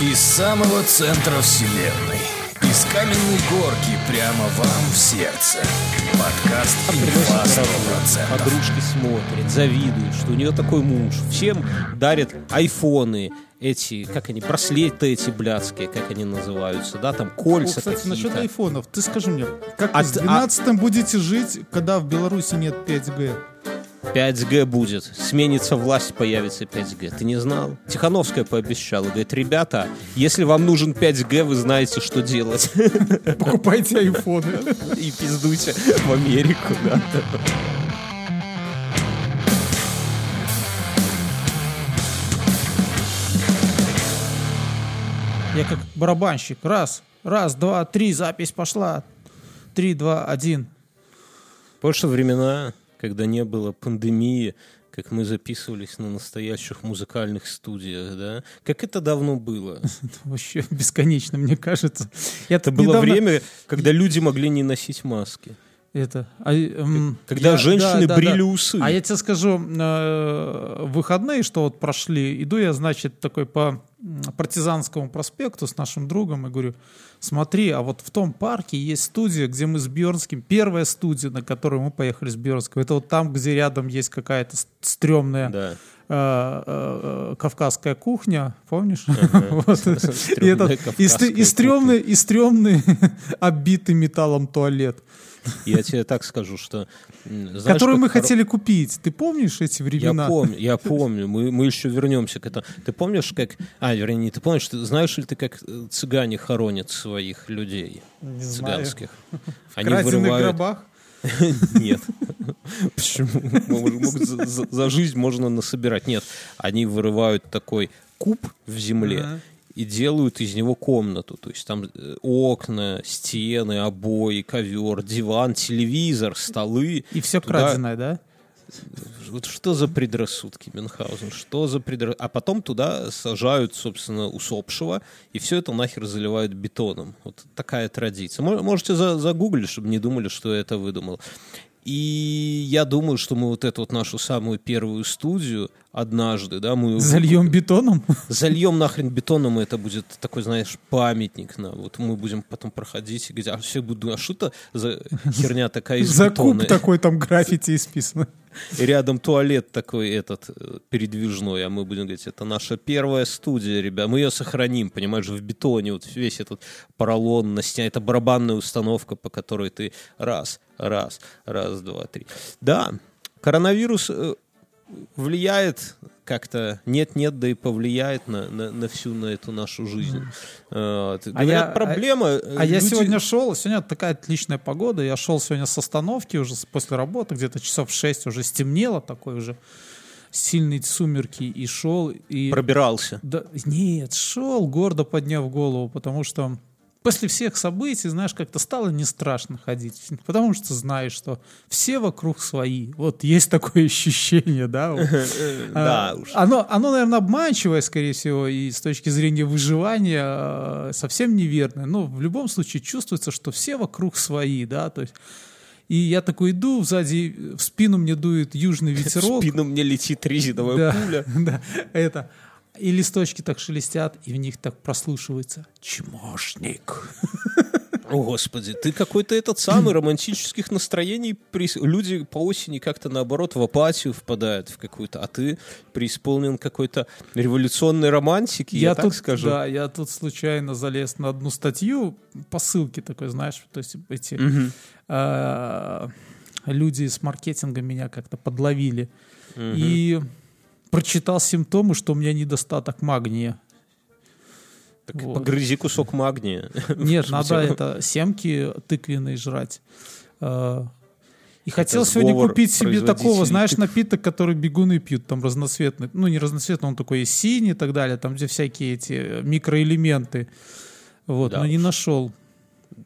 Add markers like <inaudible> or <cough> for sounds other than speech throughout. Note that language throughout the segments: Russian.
Из самого центра вселенной. Из каменной горки прямо вам в сердце. Подкаст «Инфа 100%». Подружки смотрят, завидуют, что у нее такой муж. Всем дарят айфоны, эти, как они, браслеты эти блядские, как они называются, да, там О, кольца кстати, насчет айфонов. Ты скажи мне, как А вы с ты- 12 будете жить, когда в Беларуси нет 5G? 5G будет. Сменится власть, появится 5G. Ты не знал? Тихановская пообещала. Говорит, ребята, если вам нужен 5G, вы знаете, что делать. <laughs> Покупайте айфоны. И пиздуйте в Америку, да. Я как барабанщик. Раз, раз, два, три, запись пошла. Три, два, один. Больше времена, когда не было пандемии, как мы записывались на настоящих музыкальных студиях, да? Как это давно было? <laughs> Вообще бесконечно, мне кажется. Я Это было недавно- время, когда люди могли не носить маски. Это, а, эм, Когда я- женщины да, да, брили да. усы. А я тебе скажу, э, выходные, что вот прошли, иду я, значит, такой по партизанскому проспекту с нашим другом и говорю, смотри, а вот в том парке есть студия, где мы с Бьернским, первая студия, на которую мы поехали с Бьернским, это вот там, где рядом есть какая-то стрёмная Да. э, э, э, кавказская кухня, помнишь? <laughs> И стрёмный, и стрёмный <laughs> оббитый металлом туалет, Я тебе так скажу, что... знаешь, который как мы хоро- хотели купить. Ты помнишь эти Я времена? помню, я помню. Мы, мы еще вернемся к этому. Ты помнишь, как... А, вернее, не ты помнишь, ты знаешь ли ты, как э, цыгане хоронят своих людей Не знаю. цыганских? <laughs> В краденных гробах? <laughs> Нет. Почему? За- жизнь можно насобирать. Нет. Они вырывают такой куб в земле. И делают из него комнату. То есть там э, окна, стены, обои, ковер, диван, телевизор, столы. И все Туда- краденое, да? Вот что за предрассудки, Мюнхгаузен? Что за предрассудки? А потом туда сажают, собственно, усопшего, и все это нахер заливают бетоном. Вот такая традиция. Мо- Можете за- загуглить, чтобы не думали, что я это выдумал. И я думаю, что мы вот эту вот нашу самую первую студию однажды, да, мы Зальем бетоном? зальем нахрен бетоном, и это будет такой, знаешь, памятник нам. Вот мы будем потом проходить и говорить, а все будут, а что это за херня такая из За бетона? такой там граффити исписано. И рядом туалет такой этот э, передвижной, а мы будем говорить, это наша первая студия, ребят, мы ее сохраним, понимаешь, в бетоне, вот весь этот поролон на стене, это барабанная установка, по которой ты раз, раз, раз, два, три. Да, коронавирус э, влияет как-то, нет-нет, да и повлияет на, на, на всю на эту нашу жизнь. Э, вот. Говорят, я- проблема... э, А я люди- сегодня шел, сегодня такая отличная погода, я шел сегодня с остановки уже после работы, где-то часов 6 уже стемнело, такой уже сильные сумерки, и шел, и... Пробирался. Да, нет, шел, гордо подняв голову, потому что после всех событий, знаешь, как-то стало не страшно ходить, потому что знаешь, что все вокруг свои. Вот есть такое ощущение, да? Да А, уж. Оно, наверное, обманчивое, скорее всего, и с точки зрения выживания э, совсем неверное. Но в любом случае чувствуется, что все вокруг свои, да, то есть и я такой иду, сзади в спину мне дует южный <laughs> В ветерок. спину мне летит резиновая Да, пуля. <laughs> да, это. И листочки так шелестят, и в них так прослушивается «Чмошник». О, Господи, ты какой-то этот самый романтических настроений. прис- Люди по осени как-то наоборот в апатию впадают в какую-то, а ты преисполнен какой-то революционной романтики, я, так тут, скажу. Да, я тут случайно залез на одну статью по ссылке такой, знаешь, то есть эти Мгм. э, люди с маркетинга меня как-то подловили. И прочитал симптомы, что у меня недостаток магния. Так Вот. погрызи кусок магния. <laughs> Нет, надо это семки тыквенные жрать. Э, И хотел Это сегодня сговор купить себе такого, знаешь, тыкв. напиток, который бегуны пьют, там разноцветный. Ну, не разноцветный, он такой синий и так далее, там где всякие эти микроэлементы. Вот, Да но не нашел.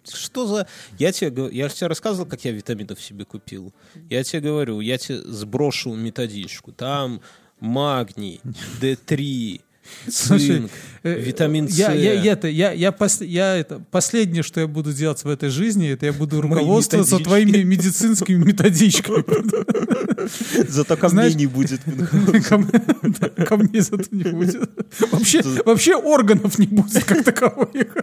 Что за... Я тебе, я же тебе рассказывал, как я витаминов себе купил. Я тебе говорю, я тебе сброшу методичку. Там магний, D3, Цинк, витамин С. Э, Я, я, я, это, я, я, пос- я это, последнее, что я буду делать в этой жизни, это я буду руководствоваться твоими медицинскими методичками. Зато ко мне Знаешь, не будет. Ко мне ко мне зато не будет. Вообще, вообще органов не будет как таковых.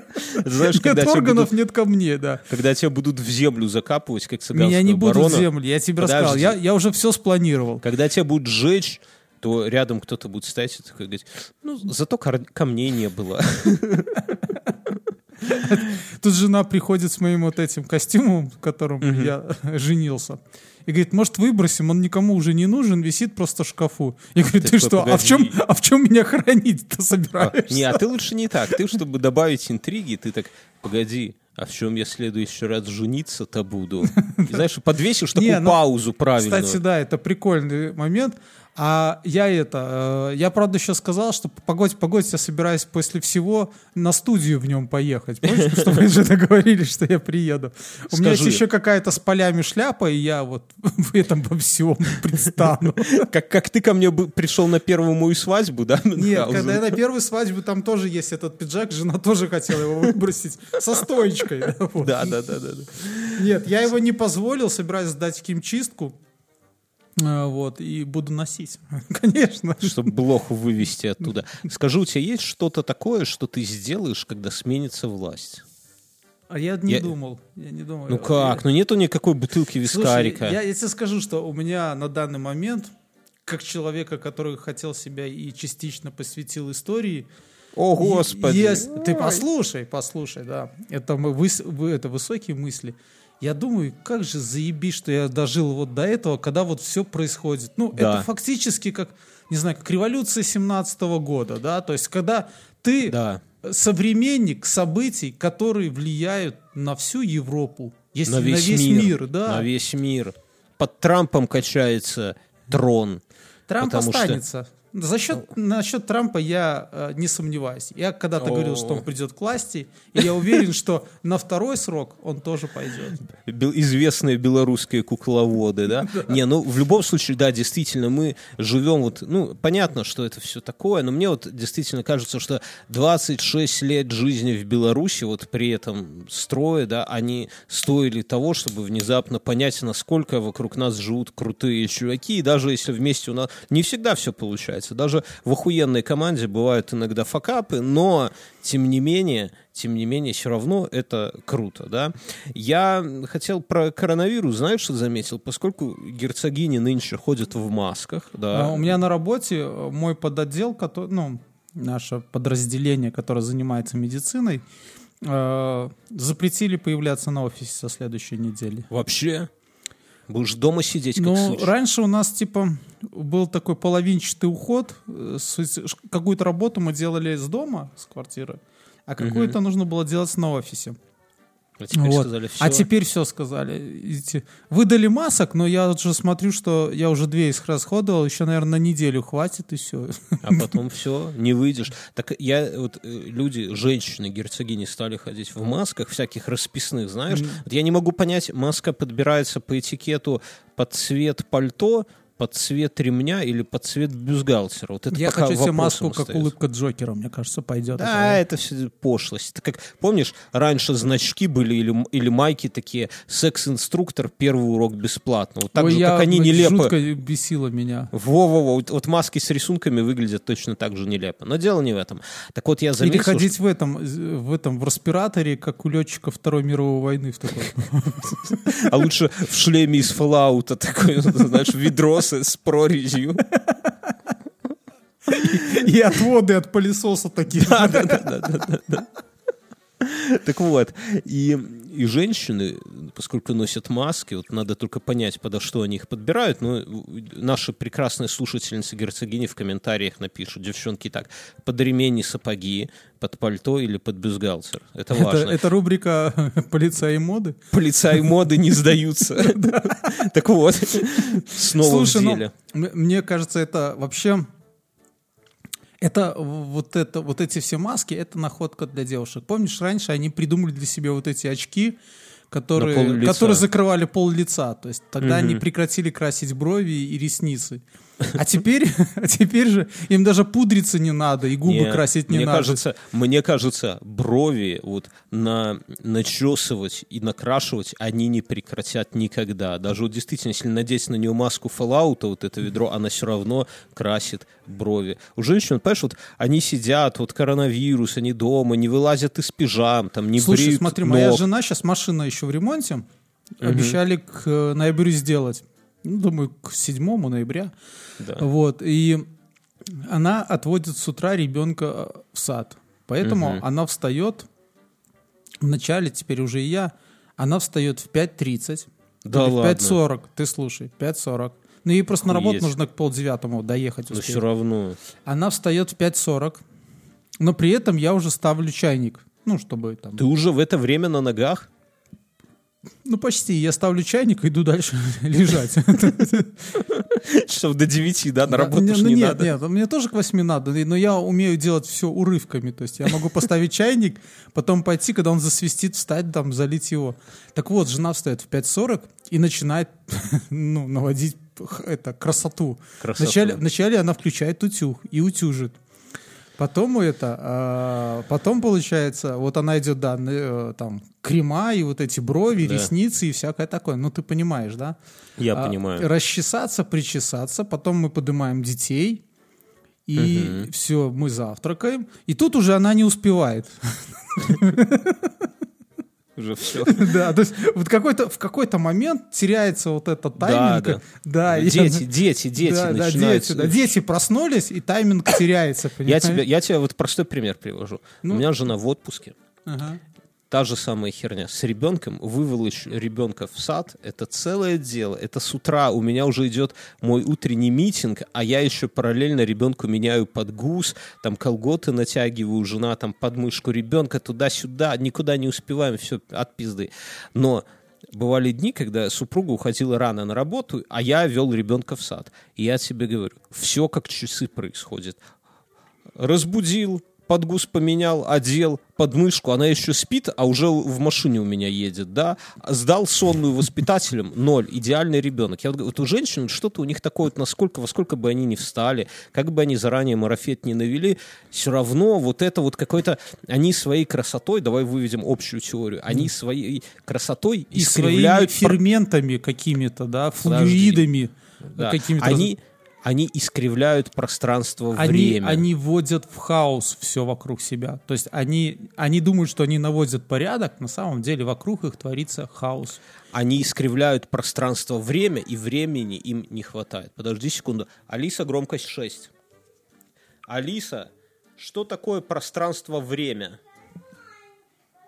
Знаешь, Нет органов, будут- нет ко мне, да. Когда тебя будут в землю закапывать, как цыганского Меня не будут в землю, я тебе рассказал. Подожди. Я, я уже все спланировал. Когда тебя будут сжечь, то рядом кто-то будет стоять и такой говорить, ну, зато камней не было. Тут жена приходит с моим вот этим костюмом, в котором я женился. И говорит, может, выбросим, он никому уже не нужен, висит просто в шкафу. Я говорю, ты Такой, что, а в, чем, а в чем меня хранить-то А, собираешься? Не, а ты лучше не так. Ты, чтобы добавить интриги, ты так, погоди, а в чем я в следующий раз жениться-то буду? И, знаешь, подвесишь такую Не, ну, паузу правильную. Кстати, да, это прикольный момент. А я это, э, я правда еще сказал, что погодь, погодь, я собираюсь после всего на студию в нем поехать. Помнишь, <laughs> что мы же договорились, что я приеду. У меня есть еще какая-то с полями шляпа, и я вот <laughs> в этом во всем предстану. <laughs> Как, как ты ко мне пришел на первую мою свадьбу, да? Нет, когда я на первую свадьбу, там тоже есть этот пиджак, жена тоже хотела его выбросить со стоечкой. да. Да, да, да. Нет, я его не позволил, собираюсь сдать в химчистку. А, Вот, и буду носить. <laughs> Конечно. Чтобы блоху вывести оттуда. Скажи, у тебя есть что-то такое, что ты сделаешь, когда сменится власть? А я не Я- думал. Я не думал. Ну как? Ну нету никакой бутылки Слушай, вискарика. я, я тебе скажу, что у меня на данный момент, как человека, который хотел себя и частично посвятил истории, О, господи. есть- ты послушай, послушай, да. Это, мы, выс- вы- это высокие мысли. Я думаю, как же заебись, что я дожил вот до этого, когда вот все происходит. Ну, Да. это фактически как, не знаю, как революция 17 года, да, то есть когда ты Да. современник событий, которые влияют на всю Европу, если На весь, мир. да. На весь мир. Под Трампом качается трон. Трамп потому что- останется. За счет, насчет Трампа я э, не сомневаюсь. Я когда-то говорил, что он придет к власти, и я уверен, что на второй срок он тоже пойдет. Известные белорусские кукловоды, <laughs> да? Не, ну в любом случае, да, действительно, мы живем вот, ну, понятно, что это все такое, но мне вот действительно кажется, что 26 лет жизни в Беларуси, вот при этом строе, да, они стоили того, чтобы внезапно понять, насколько вокруг нас живут крутые чуваки, и даже если вместе у нас не всегда все получается, даже в охуенной команде бывают иногда факапы, но тем не менее, тем не менее, все равно это круто, да. Я хотел про коронавирус, знаешь, что заметил? Поскольку герцогини нынче ходят в масках, да. А У меня на работе э, мой подотдел, который, ну, наше подразделение, которое занимается медициной, э, запретили появляться на офисе со следующей недели. Вообще? Будешь дома сидеть, как Ну, сыч. раньше у нас, типа, был такой половинчатый уход. э, Какую-то работу мы делали с дома, с квартиры, а какую-то нужно было делать на офисе. А теперь Вот. сказали, все. А теперь все сказали. Выдали масок, но я уже смотрю, что я уже две их расходовал, еще, наверное, на неделю хватит, и все. А потом все, не выйдешь. Так я, вот э, люди, женщины, герцогини стали ходить в масках всяких расписных, знаешь. Вот я не могу понять, маска подбирается по этикету под цвет пальто, под цвет ремня или под цвет бюстгальтера. Вот это Я пока хочу себе маску, как остается. улыбка Джокера, мне кажется, пойдет. Да, это все пошлость. Это как, помнишь, раньше значки были или, или майки такие «Секс-инструктор, первый урок бесплатно». Вот так Ой, же, я, как они нелепо... Жутко бесило меня. Во-во-во, вот, вот маски с рисунками выглядят точно так же нелепо. Но дело не в этом. Так вот я заметил, Или что- ходить в этом, в этом, в респираторе, как у летчиков Второй мировой войны. В такой. <laughs> а лучше в шлеме из Fallout такой, <laughs> знаешь, ведро с, с прорезью. И отводы от пылесоса такие. Так вот, и, и женщины, поскольку носят маски, вот надо только понять, подо что они их подбирают, но наши прекрасные слушательницы герцогини в комментариях напишут, девчонки, так, под ремень и сапоги, под пальто или под бюстгальтер. Это Это, важно. это рубрика <laughs> «Полицаи моды». Полицаи моды не сдаются. <laughs> Так вот, снова в ну, деле. м- мне кажется, это вообще... Это вот, это вот эти все маски, это находка для девушек. Помнишь, раньше они придумали для себя вот эти очки, которые, пол которые закрывали пол лица. То есть тогда они Мгм. прекратили красить брови и ресницы. А теперь, <laughs> а теперь же им даже пудриться не надо, и губы Не, красить не мне надо. Кажется, мне кажется, брови вот на, начесывать и накрашивать они не прекратят никогда. Даже вот действительно, если надеть на нее маску Fallout, вот это ведро, она все равно красит брови. У женщин, понимаешь, вот они сидят, вот коронавирус, они дома, не вылазят из пижам, там не Слушай, бреют смотри, моя ног. жена сейчас машина еще в ремонте, обещали к ноябрю сделать. Ну, думаю, к 7 ноября. Да. Вот, и она отводит с утра ребенка э, в сад. Поэтому Мгм. она встает, вначале, теперь уже и я, она встает в 5.30. Да в ладно. 5.40, ты слушай, 5.40. Ну, ей просто на работу Охуеть. нужно к полдевятому доехать Но успеть. все равно. Она встает в 5.40, но при этом я уже ставлю чайник. Ну, чтобы там... Ты уже в это время на ногах? Ну, почти. Я ставлю чайник и иду дальше <laughs> лежать. Часов до 9, да? На работу ну не нет, надо. Нет, мне тоже к 8 надо, но я умею делать все урывками. То есть я могу поставить чайник, потом пойти, когда он засвистит, встать, там, залить его. Так вот, жена встает в 5.40 и начинает <laughs> ну, наводить это, красоту. Красоту. Вначале, вначале она включает утюг и утюжит. Потом это, а, потом получается, вот она идет, да, э, там, крема и вот эти брови, Да. ресницы и всякое такое. Ну, ты понимаешь, да? Я А, понимаю. Расчесаться, причесаться, потом мы поднимаем детей, и все, мы завтракаем. И тут уже она не успевает. <laughs> Уже все. <laughs> Да, то есть вот какой-то, в какой-то момент теряется вот этот тайминг. да. Да, и Дети, дети, дети начинают... дети, проснулись, и тайминг теряется. Я понимаешь? тебе, я тебе вот простой пример привожу. Ну. У меня жена в отпуске. Та же самая херня. С ребенком выволочь ребенка в сад — это целое дело. Это с утра у меня уже идет мой утренний митинг, а я еще параллельно ребенку меняю подгуз, там колготы натягиваю, жена там подмышку ребенка туда-сюда, никуда не успеваем, все от пизды. Но бывали дни, когда супруга уходила рано на работу, а я вел ребенка в сад. И я тебе говорю, все как часы происходит. разбудил, подгуз поменял, одел, подмышку, она еще спит, а уже в машине у меня едет, да, сдал сонную воспитателям, ноль, идеальный ребенок. Я вот, говорю, вот у женщин что-то у них такое, вот насколько, во сколько бы они ни встали, как бы они заранее марафет не навели, все равно вот это вот какой-то, они своей красотой, давай выведем общую теорию, они своей красотой И своими искривляют... ферментами какими-то, да, флюидами да, какими-то. они, они искривляют пространство, они, время. они вводят в хаос все вокруг себя. То есть они, они думают, что они наводят порядок, на самом деле вокруг их творится хаос. Они искривляют пространство, время, и времени им не хватает. Подожди секунду. Алиса, громкость 6. Алиса, что такое пространство-время?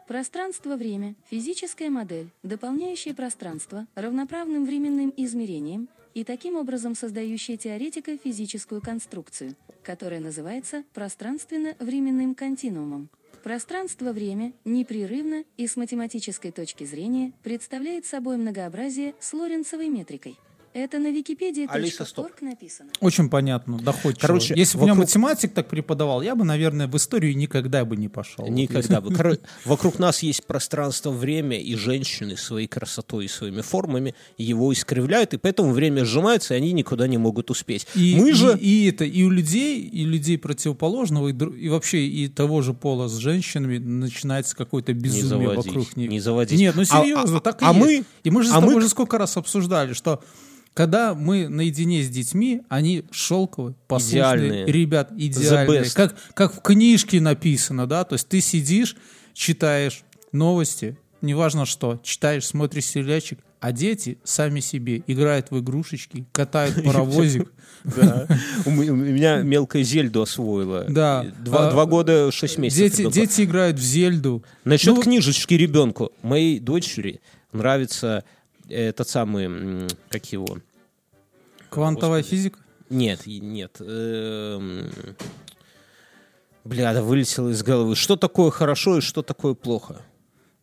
Пространство-время – физическая модель, дополняющая пространство равноправным временным измерением и таким образом создающая теоретико физическую конструкцию, которая называется пространственно-временным континуумом. Пространство-время непрерывно и с математической точки зрения представляет собой многообразие с Лоренцевой метрикой. Это на Алиса, стоп. написано. Очень понятно, доходчиво. Короче, Если бы у меня вокруг- математик так преподавал, я бы, наверное, в историю никогда бы не пошел. Никогда бы. <laughs> Вокруг нас есть пространство, время, и женщины своей красотой и своими формами его искривляют, и поэтому время сжимается, и они никуда не могут успеть. И, Мы и- же... и это и у людей, и людей противоположного, и, и вообще и того же пола с женщинами начинается какое-то Не безумие заводись, вокруг них. не заводись. Нет, ну А- серьезно, а- так и а есть. мы- И мы же с а мы тобой к- уже сколько раз обсуждали, что когда мы наедине с детьми, они шелковые, послушные, Идеальные. ребят, идеальные. Как, как в книжке написано, да? То есть ты сидишь, читаешь новости, неважно что, читаешь, смотришь сериальчик, а дети сами себе играют в игрушечки, катают <laughs> паровозик. Да. У меня мелкая Зельду освоила. Да. Два, А, года, шесть месяцев. Дети, играют в Зельду. Насчет Ну, книжечки ребенку. Моей дочери нравится этот самый, как его? Квантовая Господи. физика? Нет, нет. эм, Бля, да вылетело из головы. Что такое хорошо и что такое плохо?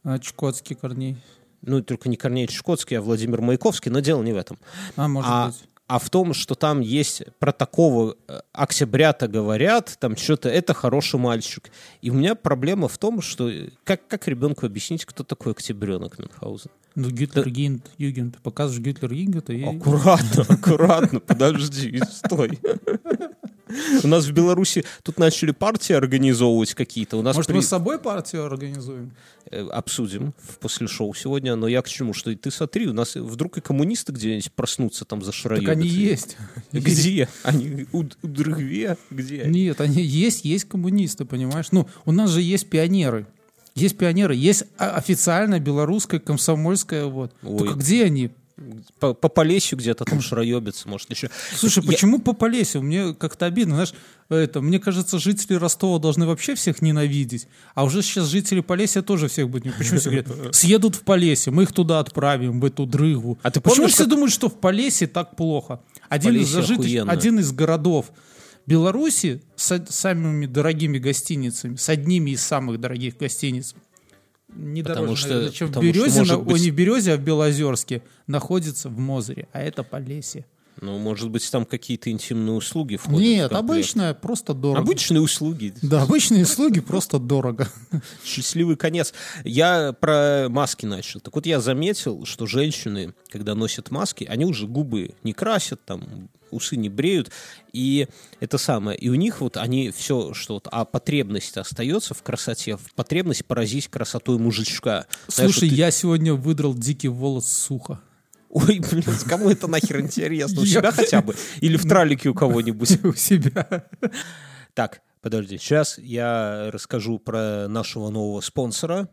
А, Чукотский Корней. Ну, только не Корней Чукотский, а Владимир Маяковский, но дело не в этом. А, может а быть. А в том, что там есть про такого э, октября-то говорят, там что-то, это хороший мальчик. И у меня проблема в том, что э, как, как ребенку объяснить, кто такой октябренок Мюнхгаузен? Ну, Гитлер Гинд, Югент. Показываешь Гитлер Югента и... Аккуратно, <laughs> аккуратно, подожди, стой. У нас в Беларуси тут начали партии организовывать какие-то. У нас Может, при- мы с собой партию организуем? э, обсудим после шоу сегодня, но я к чему, что ты смотри, у нас вдруг и коммунисты где-нибудь проснутся там за Так они есть. <laughs> Где? Они у, у Дрыгве? Где? Нет, они есть, есть коммунисты, понимаешь? Ну, у нас же есть пионеры. Есть пионеры, есть о- официально белорусская, комсомольская, вот. Ой. Только где они? По, по Полесью где-то там шароебится, может, еще. Слушай, Я- почему по Полесью? Мне как-то обидно, знаешь, это, мне кажется, жители Ростова должны вообще всех ненавидеть, а уже сейчас жители Полесья тоже всех будут. Почему все говорят, съедут в Полесье, мы их туда отправим, в эту дрыгву. А ты Почему помнишь, все как- думают, что в Полесье так плохо? Один из, Полесье охуенно. один из городов Беларуси с самыми дорогими гостиницами, с одними из самых дорогих гостиниц. Не Потому дороже, что- наверное, чем в потому что, Березе, может на- быть- не в Березе, а в Белозерске, находится в Мозыре, а это Полесье. Ну, может быть, там какие-то интимные услуги входят. в Нет, обычная, просто дорого. Обычные услуги. Да, обычные услуги просто дорого. <laughs> Счастливый конец. Я про маски начал. Так вот, я заметил, что женщины, когда носят маски, они уже губы не красят, там, усы не бреют. И это самое. И у них вот они все, что вот, а потребность остается в красоте, в потребность поразить красотой мужичка. Знаешь, Слушай, ты- я сегодня выдрал дикий волос сухо. Ой, блин, кому это нахер интересно? У себя хотя бы? Или в тралике у кого-нибудь? <laughs> У себя. Так, подожди, сейчас я расскажу про нашего нового спонсора.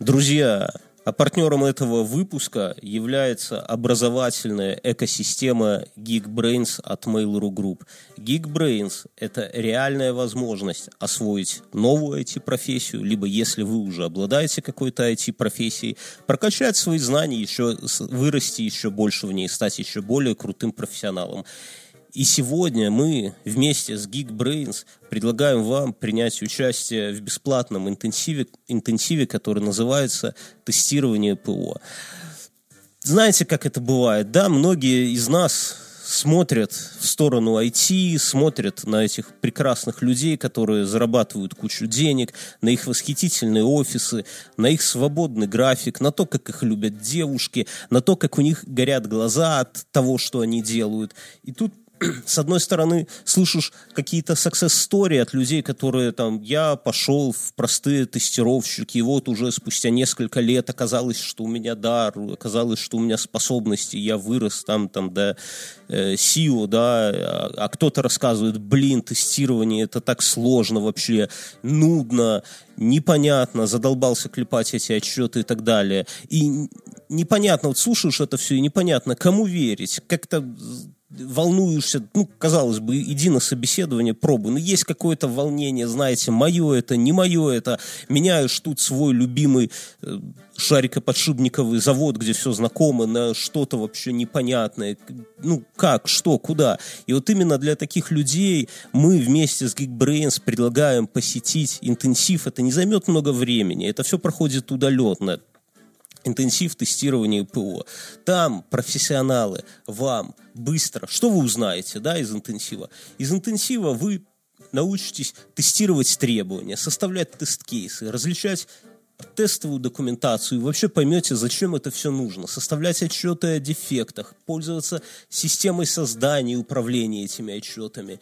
Друзья, а партнером этого выпуска является образовательная экосистема Geekbrains от Mail.ru Group. Geekbrains – это реальная возможность освоить новую IT-профессию, либо если вы уже обладаете какой-то IT-профессией, прокачать свои знания, еще вырасти еще больше в ней, стать еще более крутым профессионалом. И сегодня мы вместе с Geekbrains предлагаем вам принять участие в бесплатном интенсиве, интенсиве который называется «Тестирование ПО». Знаете, как это бывает, да? Многие из нас смотрят в сторону IT, смотрят на этих прекрасных людей, которые зарабатывают кучу денег, на их восхитительные офисы, на их свободный график, на то, как их любят девушки, на то, как у них горят глаза от того, что они делают. И тут <clears throat> с одной стороны, слышишь какие-то success story от людей, которые там, я пошел в простые тестировщики, и вот уже спустя несколько лет оказалось, что у меня дар, оказалось, что у меня способности, я вырос там, там до э, SEO, да, а, а кто-то рассказывает, блин, тестирование, это так сложно вообще, нудно, непонятно, задолбался клепать эти отчеты и так далее. И непонятно, вот слушаешь это все, и непонятно, кому верить, как-то волнуешься, ну, казалось бы, иди на собеседование, пробуй. Но есть какое-то волнение, знаете, мое это, не мое это. Меняешь тут свой любимый э, шарикоподшипниковый завод, где все знакомо, на что-то вообще непонятное. Ну, как, что, куда. И вот именно для таких людей мы вместе с Geekbrains предлагаем посетить интенсив. Это не займет много времени, это все проходит удаленно интенсив тестирования ПО. Там профессионалы вам быстро, что вы узнаете да, из интенсива? Из интенсива вы научитесь тестировать требования, составлять тест-кейсы, различать тестовую документацию, и вообще поймете, зачем это все нужно. Составлять отчеты о дефектах, пользоваться системой создания и управления этими отчетами,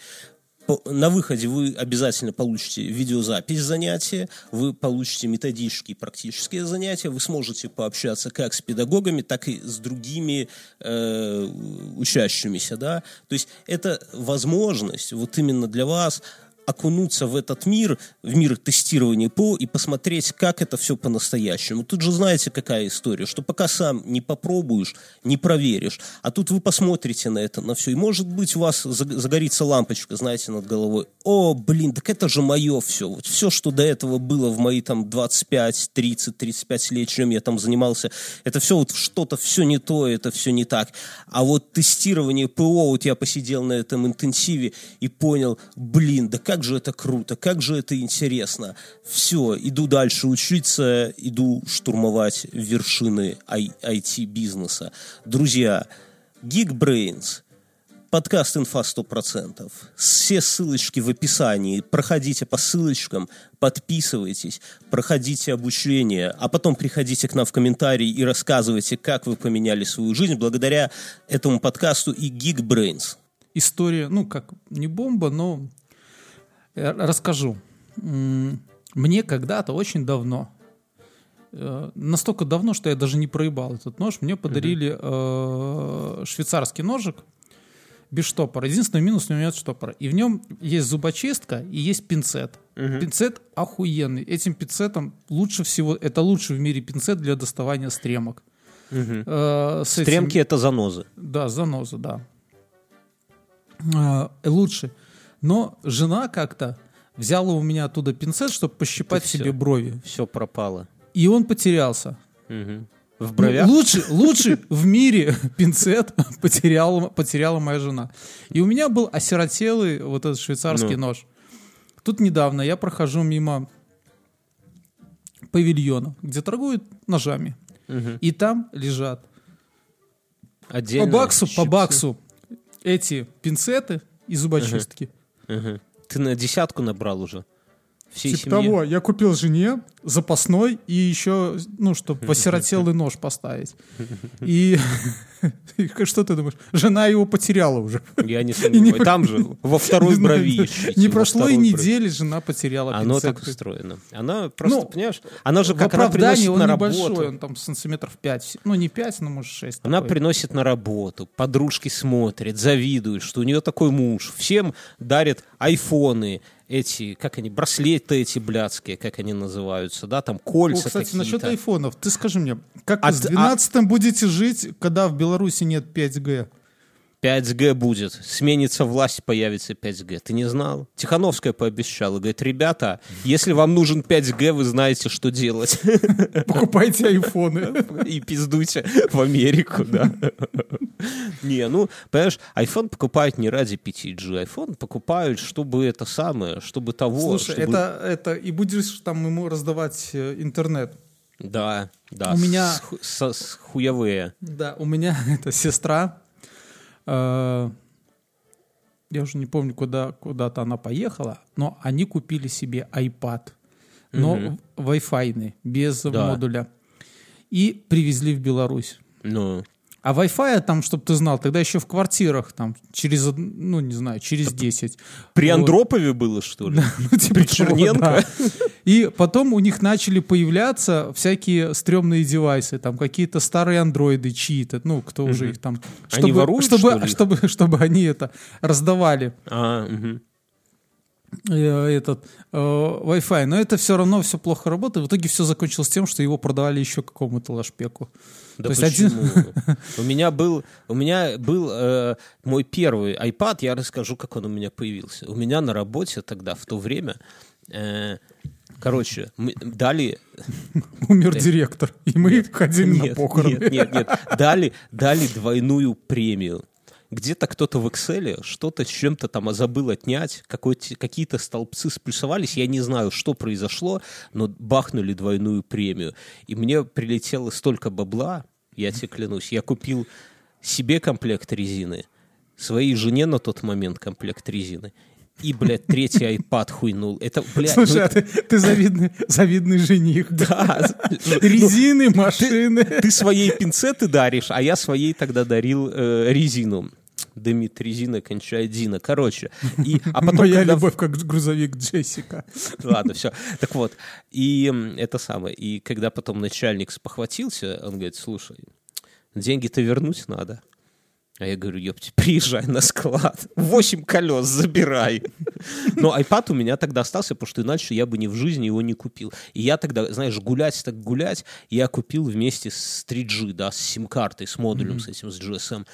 на выходе вы обязательно получите видеозапись занятия, вы получите методические практические занятия, вы сможете пообщаться как с педагогами, так и с другими э, учащимися. Да? То есть это возможность вот именно для вас окунуться в этот мир, в мир тестирования ПО и посмотреть, как это все по-настоящему. Тут же знаете, какая история, что пока сам не попробуешь, не проверишь, а тут вы посмотрите на это, на все, и может быть у вас заг- загорится лампочка, знаете, над головой. О, блин, так это же мое все. Вот все, что до этого было в мои там 25, 30, 35 лет, чем я там занимался, это все вот что-то, все не то, это все не так. А вот тестирование ПО, вот я посидел на этом интенсиве и понял, блин, да как же это круто, как же это интересно. Все, иду дальше учиться, иду штурмовать вершины IT-бизнеса. Друзья, Geekbrains Подкаст «Инфа 100%». Все ссылочки в описании. Проходите по ссылочкам, подписывайтесь, проходите обучение, а потом приходите к нам в комментарии и рассказывайте, как вы поменяли свою жизнь благодаря этому подкасту и Geekbrains. История, ну, как не бомба, но расскажу. М, Мне когда-то, очень давно, э, настолько давно, что я даже не проебал этот нож, мне подарили э, швейцарский ножик без штопора. Единственный минус у него нет штопора. И в нем есть зубочистка и есть пинцет. Пинцет охуенный. Этим пинцетом лучше всего, это лучший в мире пинцет для доставания стремок. Э, с этим- Стремки — это занозы. да, заноза, да. А, лучше. Но жена как-то взяла у меня оттуда пинцет, чтобы пощипать всё. себе брови. Все пропало. И он потерялся. Мгм. В Ну, бровях? лучше, лучше в мире <laughs> пинцет потеряла, потеряла моя жена. И у меня был осиротелый вот этот швейцарский Ну. нож. Тут недавно я прохожу мимо павильона, где торгуют ножами. Мгм. И там лежат Отдельно по баксу, по щипцы. баксу эти пинцеты и зубочистки. Мгм. Ты на десятку набрал уже? Всей Типа семье? того, я купил жене запасной и еще, ну, чтобы <laughs> посиротелый нож поставить. И <laughs> <laughs> что ты думаешь? Жена его потеряла уже. Я не <laughs> не сомневаюсь. Там же, во второй <laughs> брови. ищите, Не прошло и брови. недели, жена потеряла Оно так устроено. Она просто, Ну, понимаешь, она же как она приносит на небольшой, работу. он там сантиметров 5. Ну, не 5, но может 6. Она приносит на работу, подружки смотрят, завидуют, что у нее такой муж. Всем дарит айфоны, эти, как они, браслеты эти блядские, как они называются, да, там О, кольца кстати, насчет айфонов. Ты скажи мне, как А вы с ты- а- 12 будете жить, когда в Беларуси нет 5G? 5G будет, сменится власть, появится 5G. Ты не знал? Тихановская пообещала, говорит, ребята, если вам нужен 5G, вы знаете, что делать. <laughs> Покупайте айфоны. И пиздуйте в Америку, да. Не, ну, понимаешь, iPhone покупают не ради 5G, iPhone покупают, чтобы это самое, чтобы того. Слушай, чтобы- это, это и будешь там ему раздавать э, интернет. Да, да. У меня- с с хуевые. Да, у меня <laughs> эта сестра, э, я уже не помню, куда, куда-то она поехала, но они купили себе iPad, но в- Wi-Fi, без Да. модуля, и привезли в Беларусь. Ну, А Wi-Fi там, чтобы ты знал, тогда еще в квартирах, там, через, ну, не знаю, через 10. при Вот. Андропове было, что ли? <laughs> Ну, типа При того, Черненко? да. И потом у них начали появляться всякие стрёмные девайсы, там какие-то старые андроиды чьи-то, ну, кто уже их там... Они воруют, чтобы, что ли, чтобы, чтобы они это раздавали, А, мгм. Э, этот э, Wi-Fi. Но это все равно все плохо работает. В итоге все закончилось тем, что его продавали еще какому-то лашпеку. Да То почему? У меня был, у меня был э, мой первый iPad, я расскажу, как он у меня появился. У меня на работе тогда, в то время, э, короче, мы дали... <laughs> Умер директор, и мы ходили на похороны. нет, нет, нет. Дали, дали двойную премию. Где-то кто-то в Excel что-то с чем-то там забыл отнять, какие-то столбцы сплюсовались, я не знаю, что произошло, но бахнули двойную премию. И мне прилетело столько бабла, я тебе клянусь, я купил себе комплект резины, своей жене на тот момент комплект резины, и, блядь, третий iPad хуйнул. Это, блядь, ну Слушай, а это- ты, ты завидный, завидный жених. да. <laughs> Резины, машины. Ты своей пинцеты даришь, а я своей тогда дарил э, резину. Дымит резина, кончает Дина. Короче. И, а потом, Моя когда- любовь как грузовик Джессика. Ладно, все. Так вот. И это самое. И когда потом начальник спохватился, он говорит, слушай, деньги-то вернуть надо. А я говорю, ёпти, приезжай на склад, восемь колес забирай. Но iPad у меня тогда остался, потому что иначе я бы ни в жизни его не купил. И я тогда, знаешь, гулять так гулять, я купил вместе с 3G, да, с сим-картой, с модулем, с этим, с GSM.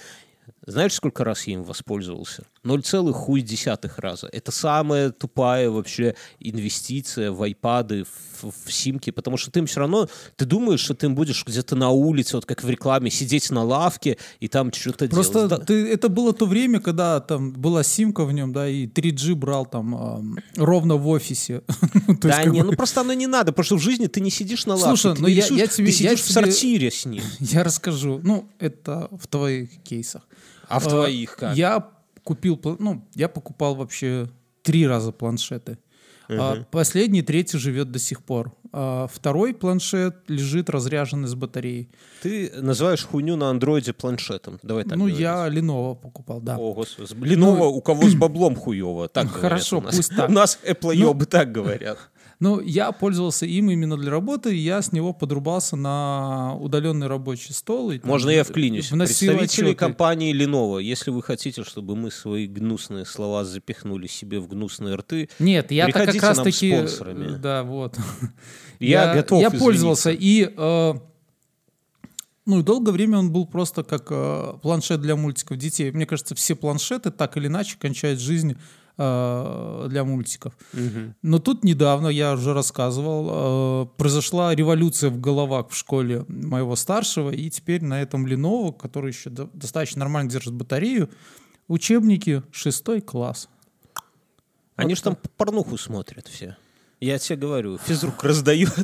Знаешь, сколько раз я им воспользовался? 0,1 раза. Это самая тупая вообще инвестиция в айпады, в, в симки, потому что ты им все равно, ты думаешь, что ты им будешь где-то на улице, вот как в рекламе, сидеть на лавке и там что-то Просто делать. Да- ты, это было то время, когда там была симка в нем, да, и 3G брал там ам, ровно в офисе. <laughs> Ну, Да не, ну просто оно не надо, потому что в жизни ты не сидишь на лавке, Слушай, ты, ну я- тебе- ты сидишь в сортире с ним. <laughs> Я расскажу. Ну, это в твоих кейсах. А в Э, твоих как? Я купил, ну, я покупал вообще три раза планшеты. А последний, третий живет до сих пор. А второй планшет лежит разряженный с батареей. Ты называешь хуйню на андроиде планшетом. Давай так ну, говорить. я Lenovo покупал, да. О, господи. Леново у кого с <clears throat> баблом хуево. Так Ну, говорят хорошо, у нас. пусть так. У нас Apple так говорят. Ну, я пользовался им именно для работы, и я с него подрубался на удаленный рабочий стол. И, там Можно я вклинюсь? Представители отчеты. компании Lenovo, если вы хотите, чтобы мы свои гнусные слова запихнули себе в гнусные рты, Нет, я так как раз нам таки... спонсорами. Да, вот. <laughs> я, готов Я извиниться. пользовался, и... э, ну, и долгое время он был просто как э, планшет для мультиков детей. Мне кажется, все планшеты так или иначе кончают жизнь э, для мультиков. Но тут недавно, я уже рассказывал, э, произошла революция в головах в школе моего старшего, и теперь на этом Lenovo, который еще до- достаточно нормально держит батарею, учебники шестой класс. Они же там порнуху смотрят все. Я тебе говорю, физрук <laughs> раздает.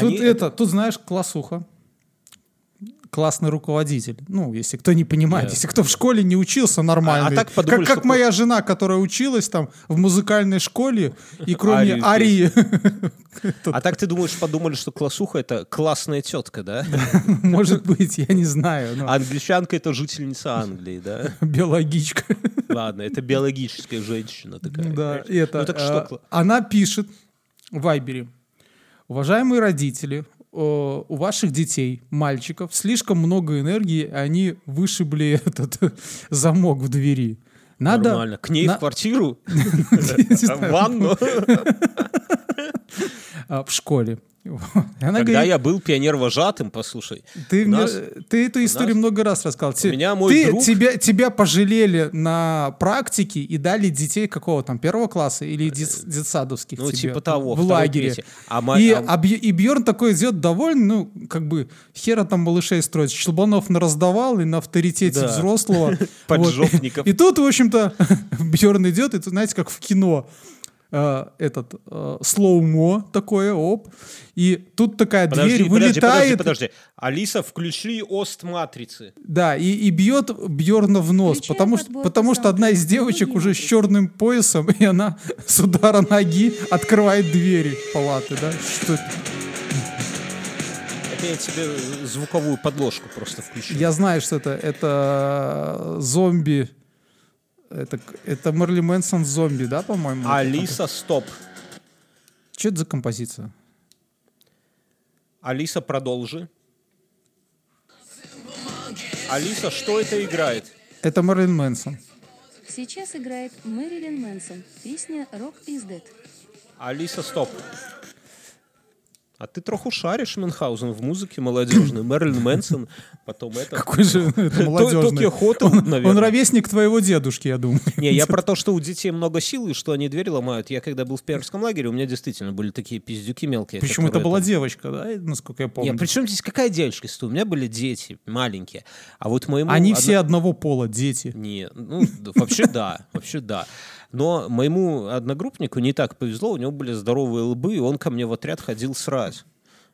Тут это, тут знаешь, классуха. Классный руководитель. Ну, если кто не понимает, Да. если кто в школе не учился нормально. А- а так подумали, как, как что- моя жена, которая училась там в музыкальной школе, и кроме арии, <laughs> А так ты думаешь, подумали, что классуха это классная тетка, да? <laughs> может быть, я не знаю. А англичанка это жительница Англии, да? <laughs> Биологичка. Ладно, это биологическая женщина такая. Да, это, Ну кла- она пишет в Вайбере. Уважаемые родители, у ваших детей, мальчиков, слишком много энергии, и они вышибли <laughs> этот замок в двери. Надо, нормально. К ней на- в квартиру? <laughs> В ванну? <laughs> а, в школе. Она Когда говорит, я был пионер-вожатым, послушай, ты, у мне- нас- ты эту историю нас- много раз рассказал. Те- меня мой ты, друг- тебя, тебя пожалели на практике и дали детей какого там, первого класса или дет- детсадовских ну тебе типа того, в лагере. третий. А ма- И, а- а и Бьерн такой идет довольный, ну, как бы, хера там малышей строить. Щелбанов раздавал и на авторитете Да. взрослого. <laughs> Поджопников. И тут, в общем-то, <laughs> Бьерн идет, и знаете, как в кино. Э, этот э, слоумо такое, оп. И тут такая Подожди, дверь подожди, вылетает. подожди, подожди. Алиса, включи ост матрицы. Да, и, и бьет Бьерна в нос, Включая потому, что, потому что одна из девочек «Другие уже с матрицы». черным поясом, и она с удара ноги открывает двери палаты, да? Что это? Это я тебе звуковую подложку просто включу. Я знаю, что это. Это зомби. Это, это Марли Мэнсон зомби, да, по-моему? Алиса, стоп. Что это за композиция? Алиса, продолжи. Алиса, что это играет? Это Марлин Мэнсон. Сейчас играет Мэрилин Мэнсон. Песня «Rock is Dead». Алиса, стоп. А ты троху шаришь, Мюнхгаузен, в музыке молодежной. Мерлин Мэнсон, потом это... Какой же это То- молодежный. Хотел, Он наверное. ровесник твоего дедушки, я думаю. Не, я про то, что у детей много сил и что они двери ломают. Я когда был в Пермском лагере, у меня действительно были такие пиздюки мелкие. Причем это была там- девочка, да, насколько я помню. Не, причем здесь какая девочка? У меня были дети маленькие. А вот моему... Они одно- все одного пола, дети. Не, ну, вообще да, вообще да. Но моему одногруппнику не так повезло, у него были здоровые лбы, и он ко мне в отряд ходил срать.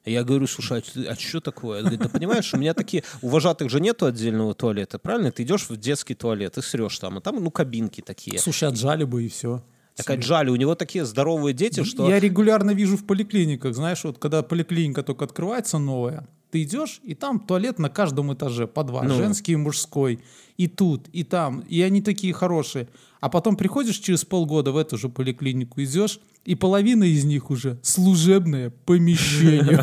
И Я говорю, слушай, а, что такое? Он говорит, да понимаешь, у меня такие, у вожатых же нету отдельного туалета, правильно? Ты идешь в детский туалет и срешь там, а там, ну, кабинки такие. Слушай, отжали бы и все. Так отжали, у него такие здоровые дети, что... Я регулярно вижу в поликлиниках, знаешь, вот когда поликлиника только открывается новая, ты идешь, и там туалет на каждом этаже, по два, Ну. женский и мужской, и тут, и там, и они такие хорошие. А потом приходишь через полгода в эту же поликлинику, идешь, и половина из них уже служебное помещение.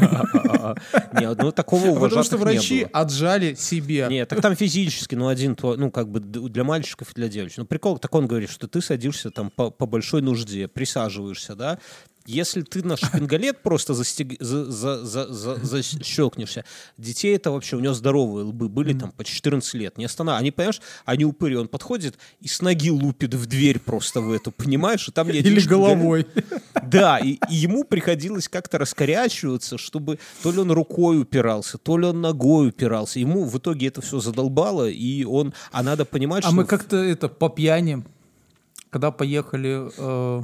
<laughs> Не, ну такого у Потому что врачи отжали себе. Нет, так там физически, ну, один, ну, как бы для мальчиков и для девочек. Ну, прикол, так он говорит, что ты садишься там по большой нужде, присаживаешься, да, если ты на шпингалет просто застег... за, за, за, за- защелкнешься, детей это вообще, у него здоровые лбы были там по 14 лет, не останавливай. Они, понимаешь, они упыри, он подходит и с ноги лупит в дверь просто в эту, понимаешь? И там один Или головой. да, и, и ему приходилось как-то раскорячиваться, чтобы то ли он рукой упирался, то ли он ногой упирался. Ему в итоге это все задолбало, и он... А надо понимать, А что... мы как-то это по пьяни, когда поехали э,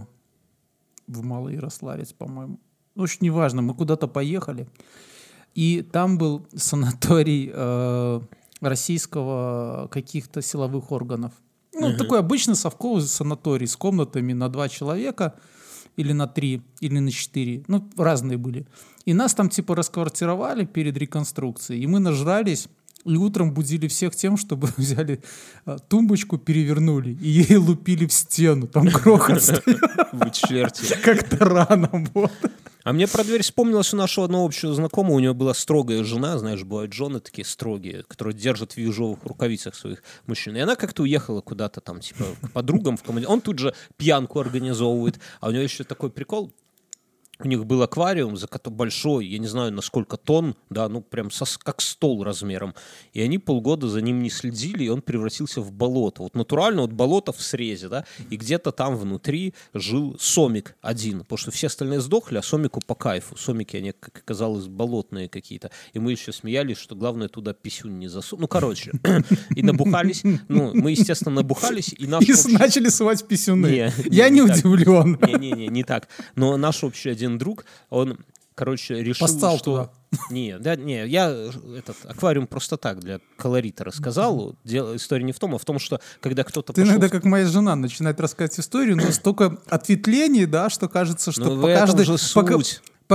в Малый Ярославец, по-моему. Ну, очень неважно, мы куда-то поехали. И там был <laughs> санаторий э, российского каких-то силовых органов. Ну, такой обычный совковый санаторий с комнатами на два человека или на три, или на четыре. Ну, разные были. И нас там типа расквартировали перед реконструкцией. И мы нажрались и утром будили всех тем, чтобы <laughs> взяли а, тумбочку, перевернули и ей лупили в стену. Там грохот Вы черти. как тараном. вот. А мне про дверь вспомнилось у нашего одного общего знакомого. У него была строгая жена, знаешь, бывают жены такие строгие, которые держат в ежовых рукавицах своих мужчин. И она как-то уехала куда-то там, типа, к подругам в команде. Он тут же пьянку организовывает. А у него еще такой прикол. У них был аквариум, за большой, я не знаю, на сколько тонн, да, ну прям со как стол размером. И они полгода за ним не следили, и он превратился в болото. Вот натурально вот болото в срезе, да, и где-то там внутри жил сомик один, потому что все остальные сдохли, а сомику по кайфу. Сомики, они, как оказалось, болотные какие-то. И мы еще смеялись, что главное туда писюн не засунуть. Ну, короче, <coughs> и набухались, ну, мы, естественно, набухались, и наш И общий- начали сувать писюны. Не, Я не не удивлен. не-не-не, не так. Но наш общий один друг, он, короче, решил, Поссал что... туда. <laughs> Не, да, не, я этот аквариум просто так для колорита рассказал. Дело, история не в том, а в том, что когда кто-то Ты пошел иногда, как моя жена, начинает рассказывать историю, но столько ответвлений, да, что кажется, что Ну, в по каждой, же суть. по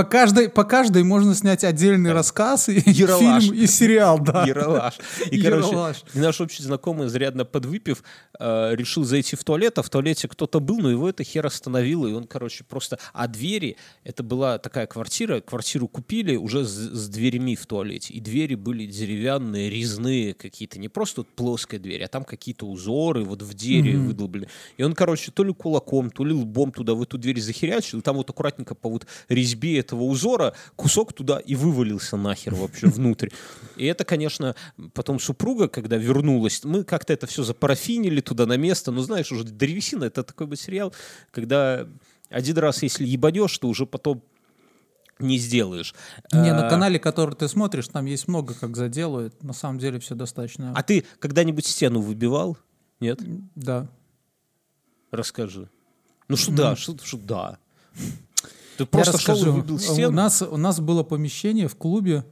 каждой, по каждой можно снять отдельный рассказ и <laughs> Ералаш. фильм, и сериал, да. Ералаш. И, <laughs> короче, Ералаш. и наш общий знакомый, изрядно подвыпив, э, решил зайти в туалет, а в туалете кто-то был, но его это хер остановило, и он, короче, просто... А двери, это была такая квартира, квартиру купили уже с, с дверями в туалете, и двери были деревянные, резные какие-то, не просто вот плоская дверь, а там какие-то узоры вот в дереве выдолблены. И он, короче, то ли кулаком, то ли лбом туда в эту дверь захерячил, и там вот аккуратненько по вот резьбе этого узора кусок туда и вывалился нахер вообще <laughs> внутрь. И это, конечно, потом супруга, когда вернулась, мы как-то это все запарафинили туда на место. Ну, знаешь, уже древесина, это такой материал, когда один раз, если ебанешь, то уже потом не сделаешь. Не, на А, канале, который ты смотришь, там есть много как заделают. На самом деле все достаточно. А ты когда-нибудь стену выбивал? Нет? Да. Расскажи. Ну что да, что что да. Ты Я просто расскажу. выбил У стену? нас, у нас было помещение в клубе,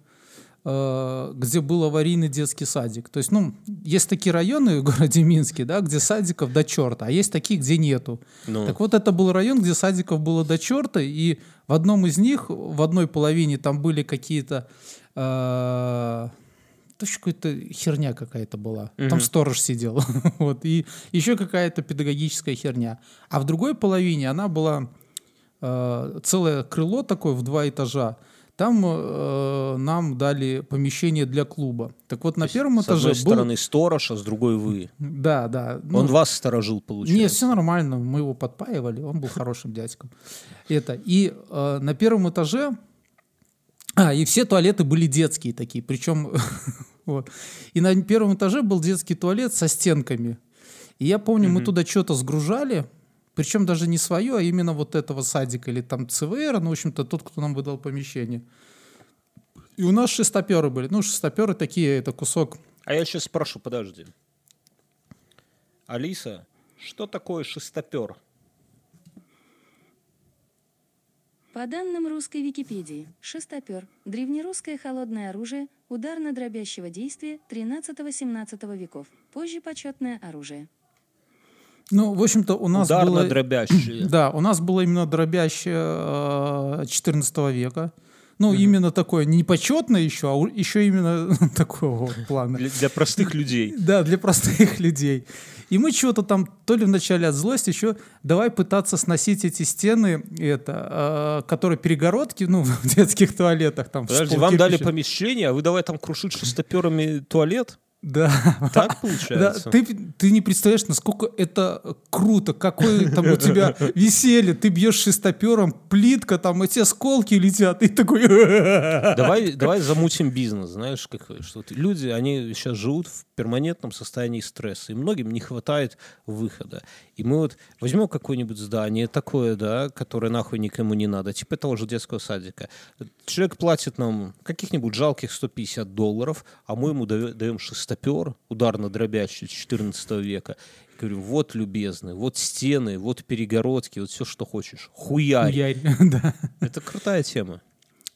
э, где был аварийный детский садик. То есть, ну, есть такие районы в городе Минске, да, где садиков до черта, а есть такие, где нету. Ну. Так вот, это был район, где садиков было до черта, и в одном из них, в одной половине там были какие-то... э, то есть какая-то херня какая-то была. Там сторож сидел. <laughs> вот, и еще какая-то педагогическая херня. А в другой половине она была э, целое крыло такое в два этажа. Там э, нам дали помещение для клуба. Так вот, на первом С этаже одной был... стороны сторож, а с другой вы. Да, да. ну, Он вас сторожил, получается. нет, все нормально, мы его подпаивали, он был хорошим дядьком. Это. И э, на первом этаже, а, и все туалеты были детские такие, причем, <laughs> вот. И на первом этаже был детский туалет со стенками. И я помню, мы туда что-то сгружали, причем даже не свое, а именно вот этого садика или там ЦВР, ну, в общем-то, тот, кто нам выдал помещение. И у нас шестоперы были. Ну, шестоперы такие, это кусок А я сейчас спрошу, подожди. Алиса, что такое шестопер? По данным русской Википедии, шестопер – древнерусское холодное оружие ударно-дробящего действия 13-17 веков, позже почетное оружие. Ну, в общем-то, у нас было... Ударно-дробящие. <clears throat> Да, у нас было именно дробящее э, 14 века. Ну, именно такое, не почетное еще, а еще именно <laughs> такого вот плана. Для, для простых людей. <laughs> Да, для простых людей. И мы что-то там, то ли вначале от злости, еще давай пытаться сносить эти стены, это, э, которые перегородки, ну, <laughs> в детских туалетах там. Подожди, вам дали помещение, а вы давай там крушить шестоперами туалет? Да. Так <laughs> Да, получается? ты, ты не представляешь, насколько это круто, какое там у тебя веселье, ты бьешь шестопером, плитка, там эти осколки летят, и такой... <laughs> Давай, давай замутим бизнес, знаешь, как, что люди, они сейчас живут в перманентном состоянии стресса, и многим не хватает выхода. И мы вот возьмем какое-нибудь здание такое, да, которое нахуй никому не надо, типа того же детского садика. Человек платит нам каких-нибудь жалких 150 долларов, а мы ему даем шестопер, ударно-дробящий 14 века. И говорим, вот, любезный, вот стены, вот перегородки, вот все, что хочешь. Хуярь. Ярь, <laughs> да. Это крутая тема.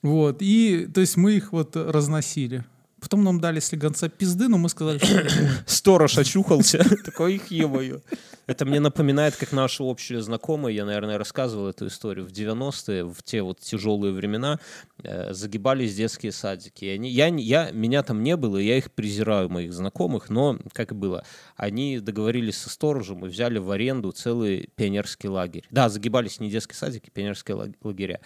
Вот, и, то есть мы их вот разносили. Потом нам дали слегонца пизды, но мы сказали, что <coughs> Сторож очухался. <coughs> Такой их ебаю. Это мне напоминает, как наши общие знакомые, я, наверное, рассказывал эту историю, в 90-е, в те вот тяжелые времена, э, загибались детские садики. И они, я, я, меня там не было, я их презираю, моих знакомых, но, как было, они договорились со сторожем и взяли в аренду целый пионерский лагерь. Да, загибались не детские садики, пионерские лаг- лагеря.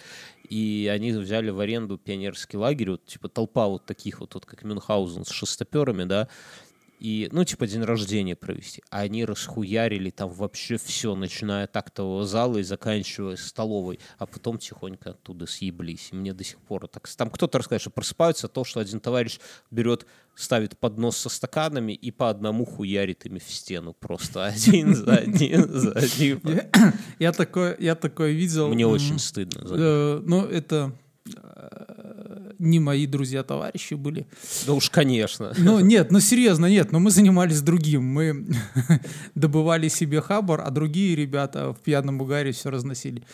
И они взяли в аренду пионерский лагерь, вот, типа толпа вот таких вот, вот как Мюнхгаузен с шестоперами, да, и, ну, типа, день рождения провести. А они расхуярили там вообще все, начиная от актового зала и заканчивая столовой, а потом тихонько оттуда съеблись. И мне до сих пор так... Там кто-то рассказывает, что просыпаются то, что один товарищ берет, ставит поднос со стаканами и по одному хуярит ими в стену просто <laughs> один за один за одним. я, такое, видел. Мне очень стыдно. э, Ну, это не мои друзья-товарищи были. Да уж, конечно. Ну, нет, ну серьезно, нет, но мы занимались другим. Мы <laughs> добывали себе хабар, а другие ребята в пьяном угаре все разносили.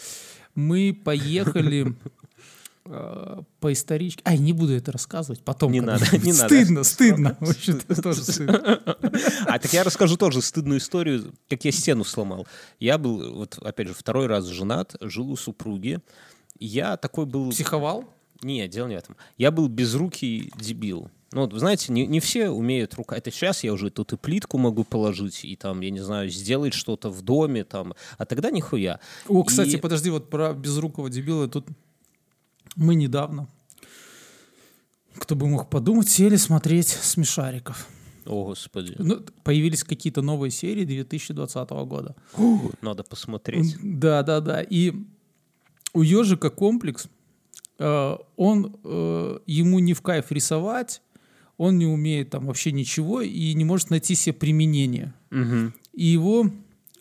Мы поехали <laughs> э, по историчке. Ай, не буду это рассказывать. Потом. Не надо, не надо. Стыдно, стыдно. Вообще-то тоже стыдно. А так я расскажу тоже стыдную историю, как я стену сломал. Я был, вот опять же, второй раз женат, жил у супруги. Я такой был... Психовал? Не, дело не в этом. Я был безрукий дебил. Ну, вот, знаете, не, не все умеют рука. Это сейчас я уже тут и плитку могу положить, и там, я не знаю, сделать что-то в доме, там. А тогда нихуя. О, кстати, И- подожди, вот про безрукого дебила. Тут мы недавно, кто бы мог подумать, сели смотреть «Смешариков». О, господи. Ну, появились какие-то новые серии 2020 года. Надо посмотреть. Да, да, да. И у ежика комплекс, э, он э, ему не в кайф рисовать, он не умеет там вообще ничего и не может найти себе применение. Мгм. И его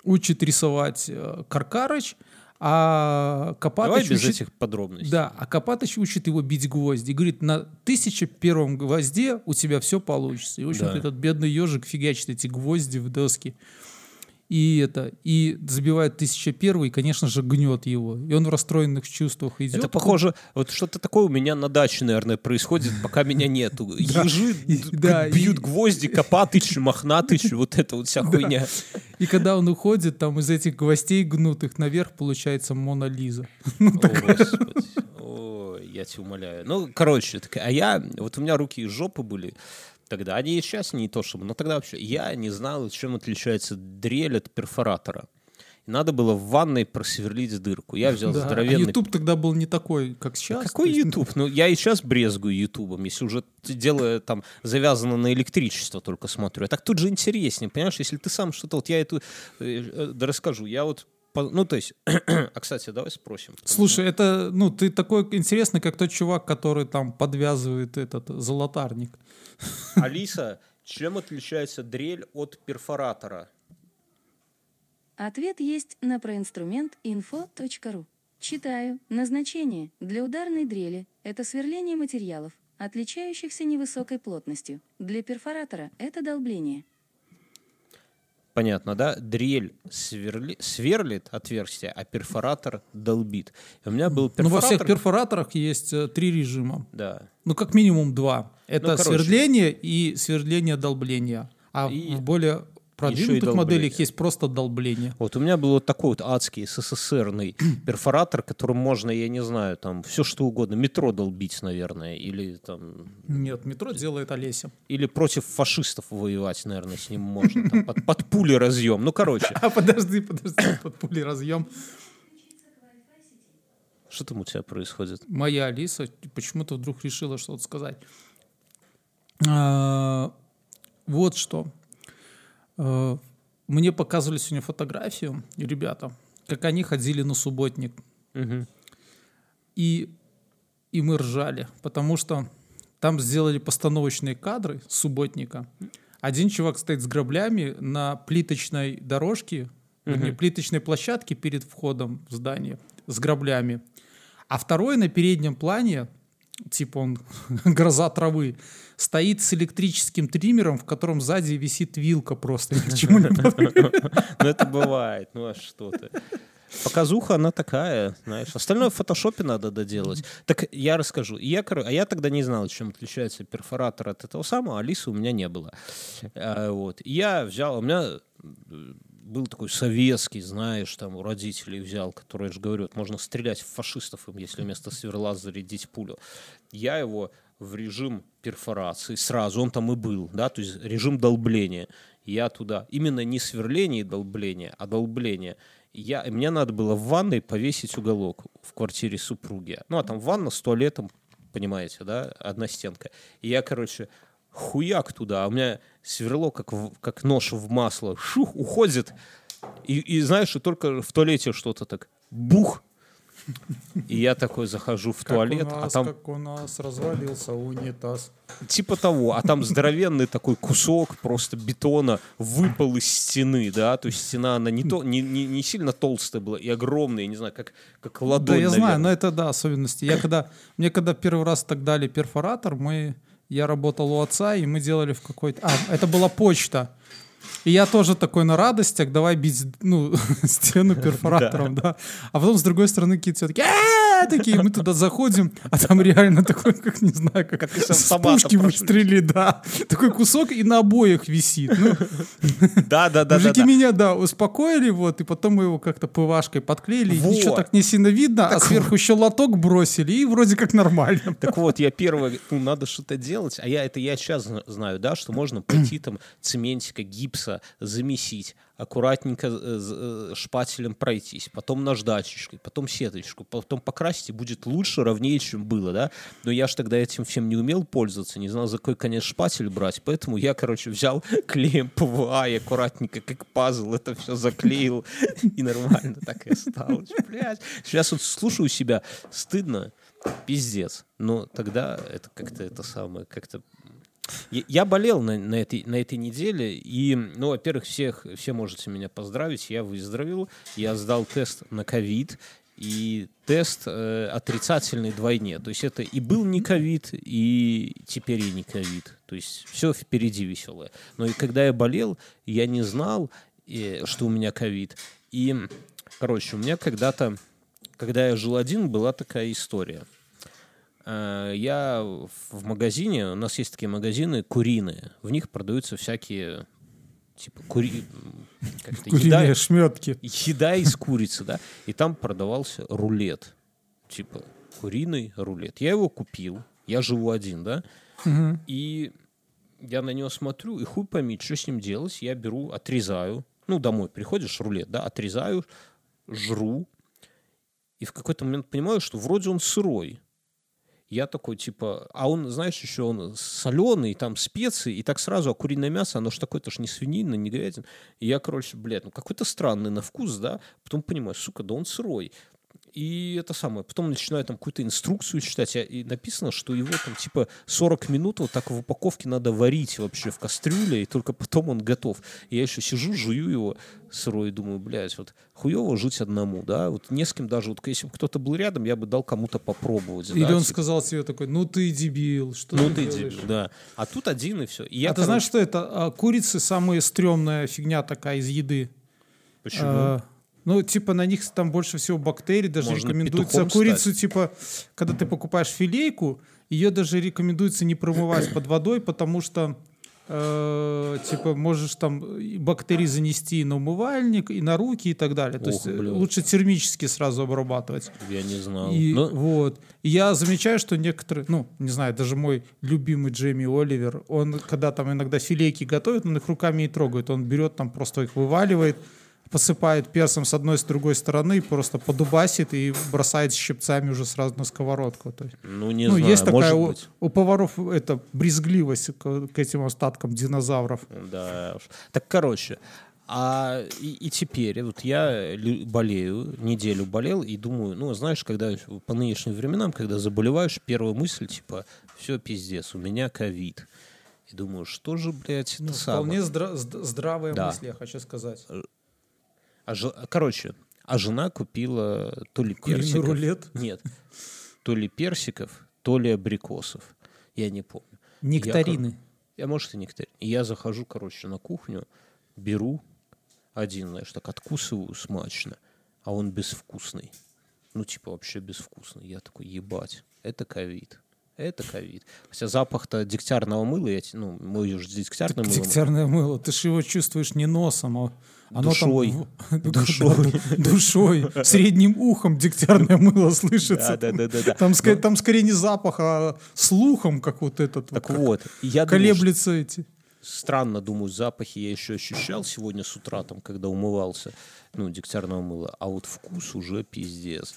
учит рисовать э, Каркарыч, а Давай Копатыч без учит... этих подробностей. Да, а Копатыч учит его бить гвозди. И говорит, на тысяча первом гвозде у тебя все получится. И, в общем-то, Да. этот бедный ежик фигачит эти гвозди в доски. И это, и забивает тысяча первый, и, конечно же, гнет его. И он в расстроенных чувствах идет. Это похоже, вот что-то такое у меня на даче, наверное, происходит, пока меня нету. <laughs> Ежи <laughs> бьют гвозди, <laughs> Копатыч, Мохнатыч, вот это вот вся хуйня. И когда он уходит, там из этих гвоздей гнутых наверх получается Мона Лиза. О, Господи. Ой, я тебя умоляю. Ну, короче, так, а я, вот у меня руки из жопы были тогда, они и сейчас не то чтобы, но тогда вообще, я не знал, чем отличается дрель от перфоратора. И надо было в ванной просверлить дырку. Я взял Да, а здоровенный YouTube тогда был не такой, как сейчас. Какой есть, YouTube? Ну, я и сейчас брезгую Ютубом, если уже дело там завязано на электричество только смотрю. А так тут же интереснее, понимаешь, если ты сам что-то... Вот я эту... э, э, Да расскажу, я вот... Ну, то есть... <clears throat> А, кстати, давай спросим. Слушай, это, ну, ты такой интересный, как тот чувак, который там подвязывает этот золотарник. что- <laughs> Алиса, чем отличается дрель от перфоратора? Ответ есть на проинструмент info.ru. Читаю. Назначение для ударной дрели – это сверление материалов, отличающихся невысокой плотностью. Для перфоратора – это долбление. Понятно, да? Дрель сверли- сверлит отверстие, а перфоратор долбит. И у меня был перфоратор... Ну, во всех перфораторах есть э, три режима. Да. Ну, как минимум два. Это Ну, короче. сверление и сверление долбления. А И в более продвинутых моделях есть просто долбление. Вот у меня был вот такой вот адский СССРный <clears throat> перфоратор, которым можно, я не знаю, там все что угодно, метро долбить, наверное, или там, Нет, метро делает Олеся. или против фашистов воевать, наверное, с ним можно, там, под, под пули разъем. Ну, короче, <laughs> А подожди, подожди, <clears throat> под пулей разъем. что там у тебя происходит? Моя Алиса почему-то вдруг решила что-то сказать. А, Вот что. Э, Мне показывали сегодня фотографию, ребята, как они ходили на субботник. И, и мы ржали, потому что там сделали постановочные кадры субботника. Один чувак стоит с граблями на плиточной дорожке, вернее, плиточной площадке перед входом в здание с граблями. А второй на переднем плане, типа он <laughs> гроза травы, стоит с электрическим триммером, в котором сзади висит вилка просто. Ни к чему не <laughs> подходит. Ну, это бывает, ну, а что ты? Показуха, она такая, знаешь. Остальное в фотошопе надо доделать. Так я расскажу. Я, коро- а я тогда не знал, чем отличается перфоратор от этого самого. Алисы у меня не было. А, вот. И Я взял, у меня э, был такой советский, знаешь, там у родителей взял, который, я же говорю, можно стрелять в фашистов, если вместо сверла зарядить пулю. Я его в режим перфорации сразу, он там и был, да, то есть режим долбления. Я туда, именно не сверление и долбление, а долбление. Я, мне надо было в ванной повесить уголок в квартире супруги. Ну, а там ванна с туалетом, понимаете, да, одна стенка. И я, короче, хуяк туда, а у меня сверло, как, в- как нож в масло, шух, уходит. И, и знаешь, и только в туалете что-то так, бух. И я такой захожу в Как туалет, а нас, там как у нас развалился унитаз. типа того, а там здоровенный такой кусок просто бетона выпал из стены, да, то есть стена, она не, то, не, не, не сильно толстая была и огромная, не знаю, как, как ладонь, Да, я знаю, наверное. но это да, особенности. Я когда, мне когда первый раз так дали перфоратор, мы, я работал у отца, и мы делали в какой-то... А, это была почта. И я тоже такой на радостях, давай бить ну, <laughs> стену перфоратором, да. А потом с другой стороны какие-то все такие, «А-а-а!» такие, мы туда заходим, а там реально такой, как не знаю, как, Как с пушки прошли. выстрелили, да. Такой кусок и на обоях висит. Ну, Да, да, да, да, Мужики да. меня, да, успокоили, вот, и потом мы его как-то ПВАшкой подклеили, и Вот. ничего так не сильно видно, а сверху еще лоток бросили, и вроде как нормально. Так вот, я первое, ну, надо что-то делать, а я это я сейчас знаю, да, что можно пойти там цементика, гипса замесить, аккуратненько э, э, шпателем пройтись, потом наждачечкой, потом сеточку, потом покрасить, и будет лучше, ровнее, чем было, да. Но я же тогда этим всем не умел пользоваться, не знал, за какой конец шпатель брать, поэтому я, короче, взял <laughs> клеем ПВА и аккуратненько, как пазл, это все заклеил, <laughs> и нормально так и осталось. Блядь. Сейчас вот слушаю себя, стыдно, пиздец. Но тогда это как-то это самое, как-то... Я- болел на, на, этой, на этой неделе, и, ну, во-первых, всех, все можете меня поздравить, я выздоровел, я сдал тест на ковид, и тест э, отрицательный двойне. То есть это и был не ковид, и теперь и не ковид. То есть все впереди веселое. Но и когда я болел, я не знал, э, что у меня ковид. И, короче, у меня когда-то, когда я жил один, была такая история. Э, Я в магазине, у нас есть такие магазины куриные, в них продаются всякие типа кури... как-то Куриные еда, шметки. еда из курицы, да, и там продавался рулет, типа куриный рулет. Я его купил, я живу один, да, Мгм. и я на него смотрю, и хуй пойми, что с ним делать. Я беру, отрезаю. Ну, домой приходишь, рулет, да, отрезаю, жру. И в какой-то момент понимаю, что вроде он сырой. Я такой, типа, а он, знаешь, еще он соленый, там специи, и так сразу, а куриное мясо, оно ж такое, это ж не свинина, не говядина. И я, короче, блядь, ну какой-то странный на вкус, да, потом понимаю, сука, да он сырой. И это самое, потом начинаю там какую-то инструкцию читать, а- и написано, что его там типа 40 минут вот так в упаковке надо варить вообще в кастрюле, и только потом он готов. И я еще сижу, жую его сырой, и думаю, блядь, вот хуево жить одному, да, вот не с кем даже, вот если бы кто-то был рядом, я бы дал кому-то попробовать. Или да, он типа, сказал себе такой, ну ты дебил, что ну ты ты делаешь?» дебил, да. А тут один и все. И я, а ты знаешь, короче, что это? А, Курицы самая стрёмная фигня такая из еды. почему? А, ну, типа, на них там больше всего бактерий, даже Можно рекомендуется курицу, типа, когда ты покупаешь филейку, ее даже рекомендуется не промывать <coughs> под водой, потому что э, типа можешь там и бактерии занести и на умывальник, и на руки, и так далее. То Ох, есть э, бля. лучше термически сразу обрабатывать. я не знал. И Ну, вот. И я замечаю, что некоторые, ну, не знаю, даже мой любимый Джейми Оливер, он, когда там иногда филейки готовит, он их руками не трогает. Он берет там, просто их вываливает, посыпает перцем с одной, с другой стороны, просто подубасит и бросает щипцами уже сразу на сковородку. То есть, ну, не ну, знаю, есть такая может у, быть. у поваров это брезгливость к, к этим остаткам динозавров. Да уж. Так, короче, а и, и теперь вот я болею, неделю болел и думаю, ну, знаешь, когда по нынешним временам, когда заболеваешь, первая мысль, типа, все, пиздец, у меня ковид. И думаю, что же, блядь, это Ну, самое? вполне здра- зд- здравая Да. мысль, я хочу сказать. А же- короче, а жена купила то ли Куриный персиков... рулет? Нет. То ли персиков, то ли абрикосов. Я не помню. Нектарины. Я, может, и нектарин. И я захожу, короче, на кухню, беру один, знаешь, так откусываю смачно, а он безвкусный. Ну, типа, вообще безвкусный. Я такой, ебать, это ковид. Это ковид. Хотя запах-то дегтярного мыла, я, ну, мы уже с дегтярным мылом. Дегтярное мыло, ты же его чувствуешь не носом, а оно Душой. там... Душой. <laughs> Душой. <laughs> <laughs> Средним ухом дегтярное мыло слышится. Да, да, да, да. Там, ска- там скорее не запах, а слухом, как вот этот. Так вот, я колеблется эти. странно, думаю, запахи я еще ощущал сегодня с утра, там, когда умывался, ну, дегтярного мыла, а вот вкус уже пиздец.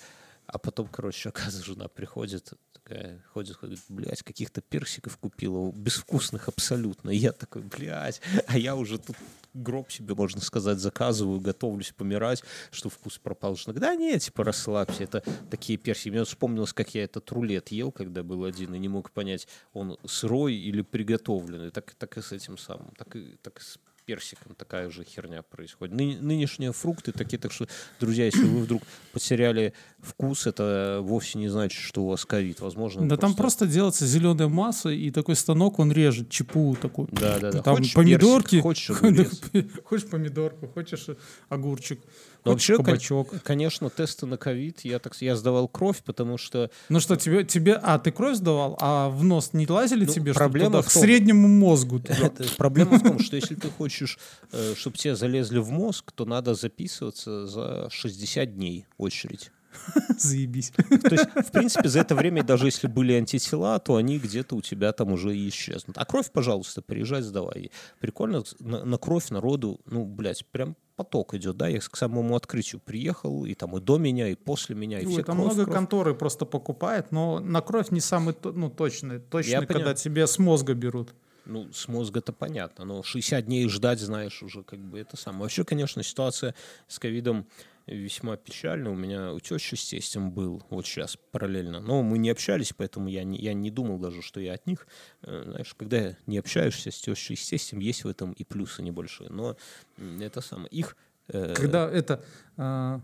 А потом, короче, <laughs> оказывается, жена приходит, такая, ходит, ходит, блядь, каких-то персиков купила, безвкусных абсолютно. И я такой, блядь, а я уже тут гроб себе, можно сказать, заказываю, готовлюсь помирать, что вкус пропал. Жена да нет, типа, расслабься, это такие персики. Мне вспомнилось, как я этот рулет ел, когда был один, и не мог понять, он сырой или приготовленный. Так, так и с этим самым, так и, так и с персиком такая же херня происходит. Ны- нынешние фрукты такие, так что, друзья, если вы вдруг потеряли вкус, это вовсе не значит, что у вас ковид. Возможно, Да там просто делается зеленая масса, и такой станок, он режет ЧПУ такой. Да, да, да. Там Хочешь помидорки. персик, хочешь <laughs> огурец. Хочешь помидорку, хочешь огурчик, Но хочешь вообще, кабачок. конечно, тесты на ковид, я так я сдавал кровь, потому что Ну что, тебе, тебе... А, ты кровь сдавал, а в нос не лазили Ну, тебе? проблема туда, в к том- среднему мозгу. это, проблема в том, что если ты хочешь, чтобы тебе залезли в мозг, то надо записываться за 60 дней очередь. <laughs> Заебись. То есть, в принципе, за это время, даже если были антитела, то они где-то у тебя там уже исчезнут. А кровь, пожалуйста, приезжай, сдавай. Прикольно, на, на кровь народу, ну, блядь, прям поток идет, да, я к самому открытию приехал, и там и до меня, и после меня, и Ой, все там кровь, много кровь. конторы просто покупает, но на кровь не самый ну, точный. Точный, когда понимаю. тебе с мозга берут. Ну, с мозга-то понятно, но 60 дней ждать, знаешь, уже как бы это самое. Вообще, конечно, ситуация с ковидом весьма печальная. У меня у тещи с тестем был вот сейчас параллельно. Но мы не общались, поэтому я не, я не думал даже, что я от них. Э, Знаешь, когда не общаешься с тещей с тестем, есть в этом и плюсы небольшие. Но это самое. Их... э, Когда это... а,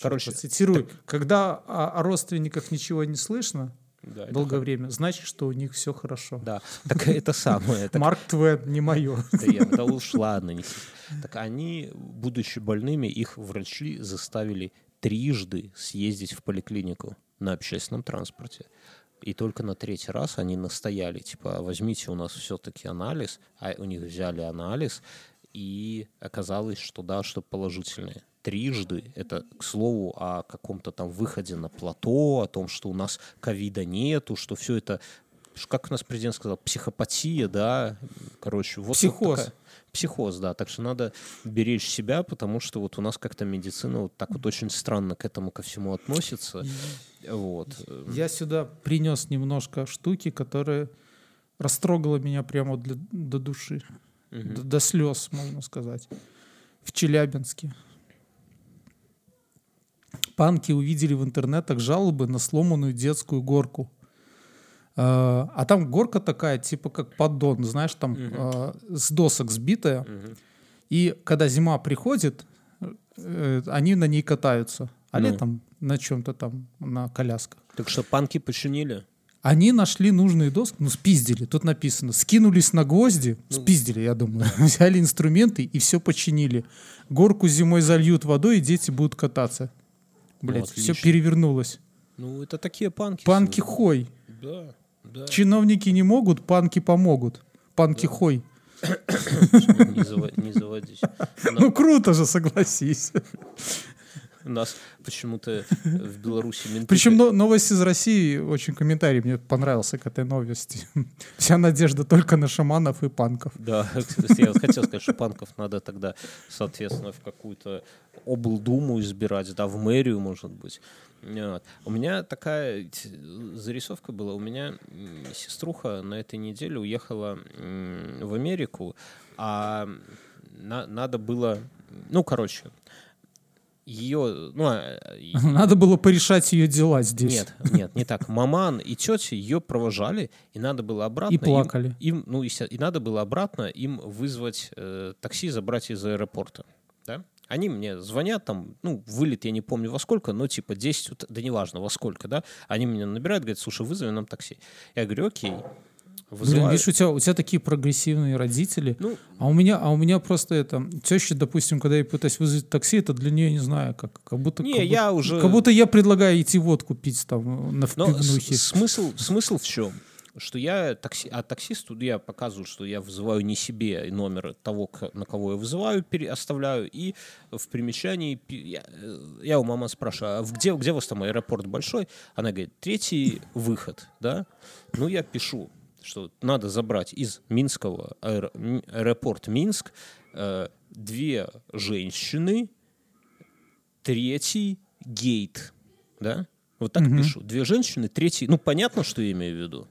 Короче, цитирую, когда о, о родственниках ничего не слышно да, это долгое х- время, значит, что у них все хорошо. Да, так <laughs> это самое. так Марк Твен, не мое. Да, я, да уж ладно. не. Так они, будучи больными, их врачи заставили трижды съездить в поликлинику на общественном транспорте. И только на третий раз они настояли, типа, возьмите у нас все-таки анализ, а у них взяли анализ, и оказалось, что да, что положительное. Трижды, это, к слову, о каком-то там выходе на плато, о том, что у нас ковида нету, что все это, как у нас президент сказал, психопатия, да, короче, вот вот Психоз. такая- психоз, да, так что надо беречь себя, потому что вот у нас как-то медицина вот так вот очень странно к этому ко всему относится, вот. Я сюда принес немножко штуки, которые растрогала меня прямо для- до души, Мгм. до, до слез, можно сказать. В Челябинске. Панки увидели в интернетах жалобы на сломанную детскую горку. А а там горка такая, типа как поддон, знаешь, там а, с досок сбитая. Мгм. И когда зима приходит, э, они на ней катаются. А Ну. летом на чем-то там, на колясках. Так что панки починили? Они нашли нужные доски, ну, спиздили, тут написано, скинулись на гвозди, Ну. спиздили, я думаю, <laughs> взяли инструменты и все починили. Горку зимой зальют водой, и дети будут кататься. Блять, все Ну, отлично. перевернулось. Ну, это такие панки. Панки хой. Да, да. Чиновники не могут, панки помогут. Панки хой. Не, заво- не заводись. <laughs> Ну круто же, согласись. У нас почему-то в Беларуси менты... Причем но- новость из России, очень комментарий мне понравился к этой новости. <laughs> Вся надежда только на шаманов и панков. Да, кстати, я хотел сказать, что панков надо тогда, соответственно, в какую-то облдуму избирать, да, в мэрию, может быть. Вот. У меня такая зарисовка была. У меня сеструха на этой неделе уехала в Америку, а на- надо было... Ну, короче, ее... Ну, а, и- Надо было порешать ее дела здесь. нет, нет, не так. Маман и тетя ее провожали, и надо было обратно... И им- плакали. Им, ну, есте- и надо было обратно им вызвать э, такси, забрать из аэропорта. Да? Они мне звонят, там, ну, вылет я не помню во сколько, но типа 10, ут- да неважно во сколько, да, они меня набирают, говорят, слушай, вызови нам такси. Я говорю, окей. Блин, Вызывают. видишь, у тебя, у тебя такие прогрессивные родители. Ну, А у меня, а у меня просто это теща, допустим, когда я пытаюсь вызвать такси, это для нее не знаю, как, как будто, Не, как, будто я уже- как будто я предлагаю идти водку пить там на Но с- впивнухе. смысл, смысл в чем? Что я такси, а таксисту я показываю, что я вызываю не себе номер того, на кого я вызываю, пере, оставляю, и в примечании я, э, я у мамы спрашиваю, а где, где у вас там аэропорт большой? Она говорит, третий выход, да? Ну, я пишу, что надо забрать из Минского аэро- аэропорт Минск э, две женщины, третий гейт, да? Вот так Мгм. пишу. Две женщины, третий. Ну, понятно, что я имею в виду.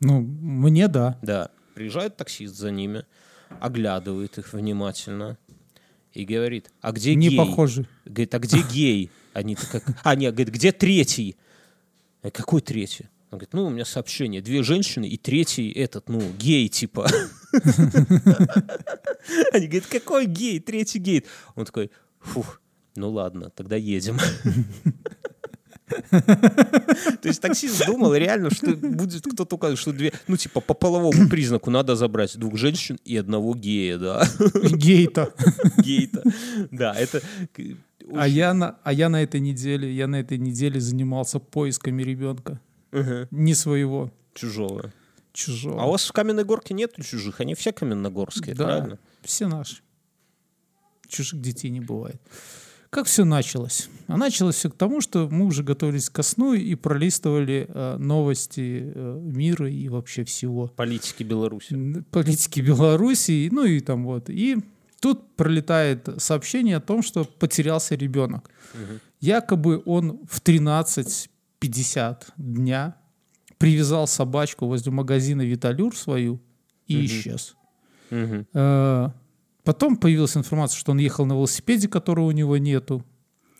Ну, мне да. Да. Приезжает таксист за ними, оглядывает их внимательно и говорит, а где Не гей? похожи. Говорит, а где гей? Они как... А, нет, говорит, где третий? Какой третий? Он говорит, ну, у меня сообщение. Две женщины и третий этот, ну, гей типа. Они говорят, какой гей? Третий гей. Он такой, фух, ну ладно, тогда едем. То есть таксист думал реально, что будет кто-то указывать, что две, ну типа по половому признаку надо забрать двух женщин и одного гея, да, Гейта. гейта. Да, это... А я, на, а я на этой неделе, я на этой неделе занимался поисками ребенка. Не своего, Чужого. чужого. А у вас в Каменной Горке нет чужих? Они все каменногорские, Да. правильно? Все наши. Чужих детей не бывает. Как все началось? А началось все к тому, что мы уже готовились ко сну и пролистывали э, новости э, мира и вообще всего. Политики Беларуси. Политики Белоруссии, ну и там вот. И тут пролетает сообщение о том, что потерялся ребенок. Якобы он в 13.50 дня привязал собачку возле магазина Виталюр свою и Мгм. исчез. Мгм. Э, Потом появилась информация, что он ехал на велосипеде, которого у него нету.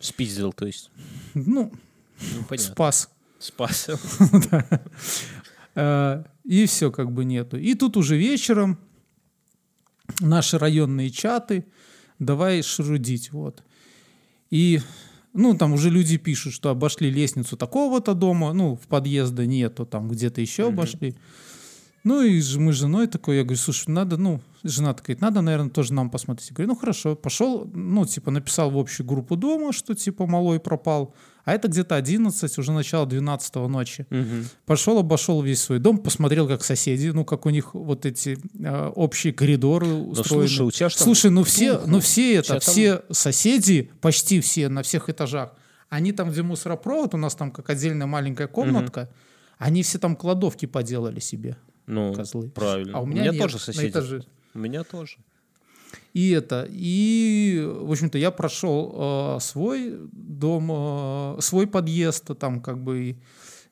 Спиздил, то есть. Ну, Ну, понятно. спас. Спас. <laughs> Э, И все как бы нету. И тут уже вечером наши районные чаты давай шрудить. Вот. И ну, там уже люди пишут, что обошли лестницу такого-то дома, ну, в подъезда нету, там где-то еще обошли. Ну, и мы с женой такой, я говорю, слушай, надо, ну, жена такая, надо, наверное, тоже нам посмотреть. Я говорю, ну, хорошо, пошел, ну, типа, написал в общую группу дома, что, типа, малой пропал. А это где-то 11, уже начало 12 ночи. Мгм. Пошел, обошел весь свой дом, посмотрел, как соседи, ну, как у них вот эти э, общие коридоры Ну, устроены. слушай, у тебя там Слушай, ну все, ну все это, там- все соседи, почти все на всех этажах, они там, где мусоропровод, у нас там как отдельная маленькая комнатка, они все там кладовки поделали себе, Ну, козлы. правильно. А у меня, нет, тоже на соседи. этаже. У меня тоже. И это, и, в общем-то, я прошел э, свой дом, э, свой подъезд, там как бы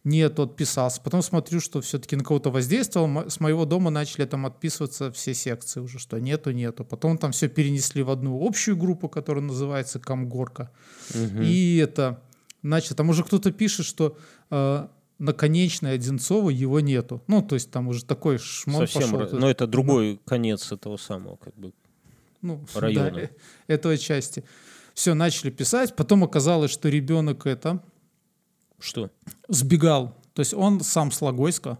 нет, отписался. Потом смотрю, что все-таки на кого-то воздействовал. С моего дома начали там отписываться все секции уже, что нету, нету. Потом там все перенесли в одну общую группу, которая называется Камгорка. Мгм. И это, значит, там уже кто-то пишет, что э, на конечной Одинцова его нету. Ну, то есть там уже такой шмон Совсем. пошел. ра- Но это другой конец этого самого, как бы. Ну, района. да, этого части. Все, начали писать. Потом оказалось, что ребенок это Что? сбегал. То есть он сам с Логойска.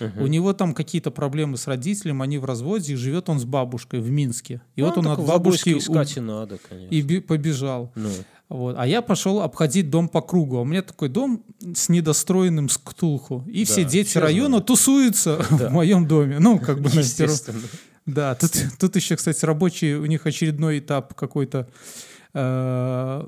Мгм. У него там какие-то проблемы с родителем, они в разводе, и живет он с бабушкой в Минске. И вот Ну, он так от бабушки искать у- и надо, конечно. и побежал. Ну, Вот. А я пошел обходить дом по кругу. А У меня такой дом с недостроенным с ктулху. И все Да, дети все района знают. тусуются <laughs> Да. в моем доме. Ну, как бы на естественно. Да, тут, тут еще, кстати, рабочие, у них очередной этап какой-то, э,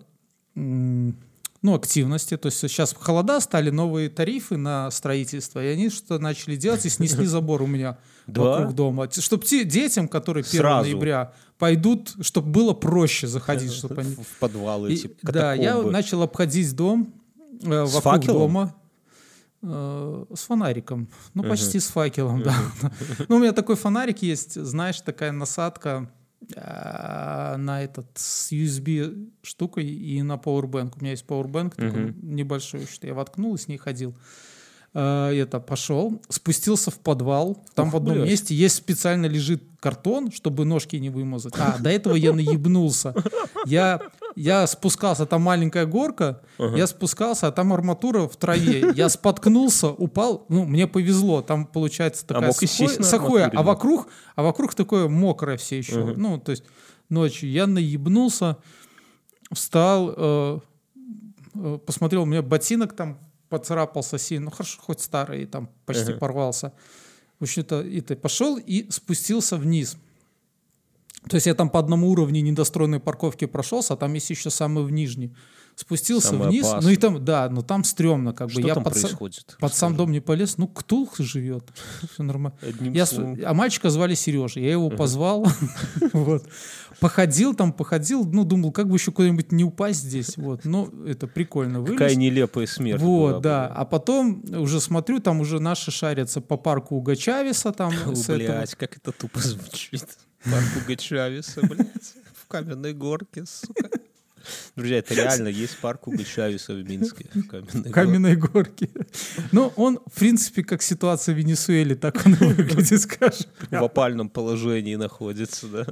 ну, активности. То есть сейчас холода, стали новые тарифы на строительство, и они что начали делать и снесли <laughs> забор у меня Да? вокруг дома. Чтобы детям, которые 1 Сразу. ноября пойдут, чтобы было проще заходить, <laughs> чтобы они... В подвалы, И- типа, да, я начал обходить дом э, вокруг факелом? дома. Э, с фонариком. Ну, почти с факелом, да. <laughs> Ну, у меня такой фонарик есть, знаешь, такая насадка э, на этот с USB штукой и на Powerbank. У меня есть Powerbank такой Мгм. небольшой, что я воткнул и с ней ходил. Э, это пошел, спустился в подвал. Там Ух, в одном блядь. месте есть специально лежит картон, чтобы ножки не вымазать. А, до этого я <laughs> наебнулся. Я, я спускался, там маленькая горка, я спускался, а там арматура в траве. Я споткнулся, упал, ну, мне повезло, там получается такая мог и сухое, сухое, а вокруг, а вокруг такое мокрое все еще. Ну, то есть ночью я наебнулся, встал, э, э, посмотрел, у меня ботинок там поцарапался сильно, ну хорошо, хоть старый, там почти порвался. В общем-то, это пошел и спустился вниз. То есть я там по одному уровню недостроенной парковки прошелся, а там есть еще самый в нижний. Спустился Самый вниз, опасный. ну и там, да, ну там стрёмно, как Что бы. Я там под, происходит? под сам дом не полез, ну ктулх живет, все нормально. Одним Я с- словом. а мальчика звали Сережа, я его позвал, <laughs> вот. Походил там, походил, ну, думал, как бы еще куда-нибудь не упасть здесь, вот. Ну, это прикольно вылез. Какая нелепая смерть. Вот, да. А потом уже смотрю, там уже наши шарятся по парку Уга Чавеса, там <laughs> блядь, как это тупо звучит. Парк Уга Чавеса, блядь. В каменной горке, сука. Друзья, это реально есть парк Уга Чавеса в Минске. в Каменной горке. каменной горки. Ну, он, в принципе, как ситуация в Венесуэле, так он и выглядит, скажем. В опальном положении находится, да?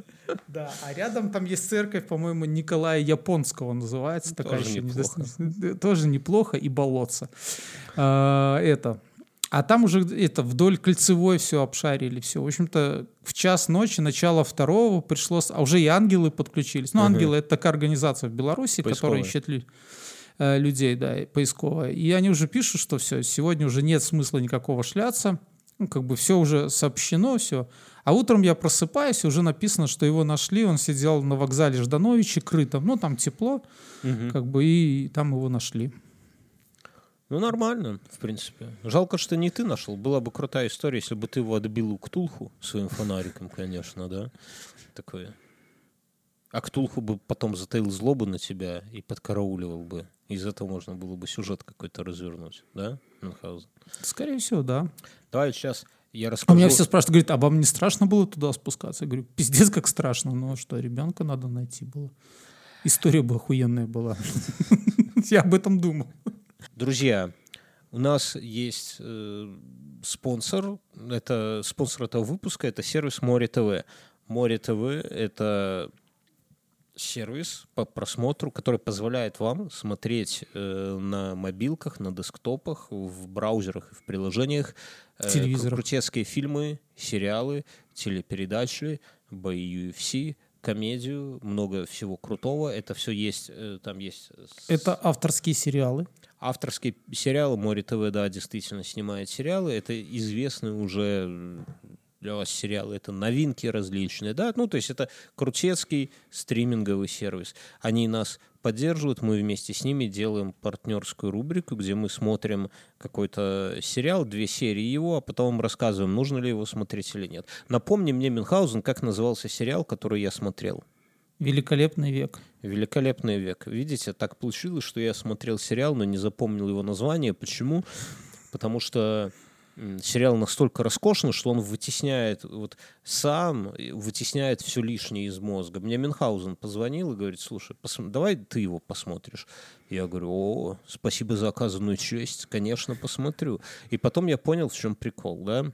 Да, а рядом там есть церковь, по-моему, Николая Японского называется. такая Тоже неплохо. недос- Тоже неплохо и болотца. А, это. А там уже это вдоль кольцевой все обшарили, все. В общем-то, в час ночи, начало второго пришло, а уже и ангелы подключились. Ну, ангелы это такая организация в Беларуси, Поисковая. которая ищет лю- э, людей, да, поисковая. И они уже пишут, что все, сегодня уже нет смысла никакого шляться. Ну, как бы все уже сообщено, все. А утром я просыпаюсь, уже написано, что его нашли. Он сидел на вокзале Ждановича, крытом. Ну, там тепло, как бы, и там его нашли. Ну, нормально, в принципе. Жалко, что не ты нашел. Была бы крутая история, если бы ты его отбил у Ктулху своим фонариком, конечно, да? Такое. А Ктулху бы потом затаил злобу на тебя и подкарауливал бы. Из этого можно было бы сюжет какой-то развернуть, да, Мюнхгаузен? Скорее всего, да. Давай сейчас я А расскажу. меня все спрашивают, говорят, а вам не страшно было туда спускаться? Я говорю, пиздец, как страшно. Ну что, ребенка надо найти было. История бы охуенная была. <laughs> Я об этом думал. Друзья, у нас есть э, спонсор. Это спонсор этого выпуска. Это сервис Море ТВ. Море ТВ это сервис по просмотру, который позволяет вам смотреть э, на мобилках, на десктопах, в браузерах и в приложениях э, крутецкие фильмы, сериалы, телепередачи, бои UFC, комедию, много всего крутого. Это все есть, э, там есть с- Это авторские сериалы. Авторские сериалы Море ТВ, да, действительно снимает сериалы. Это известные уже для вас сериалы. Это новинки различные, да. Ну, то есть это крутецкий стриминговый сервис. Они нас поддерживают, мы вместе с ними делаем партнерскую рубрику, где мы смотрим какой-то сериал, две серии его, а потом рассказываем, нужно ли его смотреть или нет. Напомни мне, Мюнхгаузен, как назывался сериал, который я смотрел. Великолепный век. Великолепный век. Видите, так получилось, что я смотрел сериал, но не запомнил его название. Почему? Потому что сериал настолько роскошный, что он вытесняет вот сам, вытесняет все лишнее из мозга. Мне Мюнхгаузен позвонил и говорит, слушай, посм- давай ты его посмотришь. Я говорю, о, спасибо за оказанную честь, конечно, посмотрю. И потом я понял, в чем прикол, да?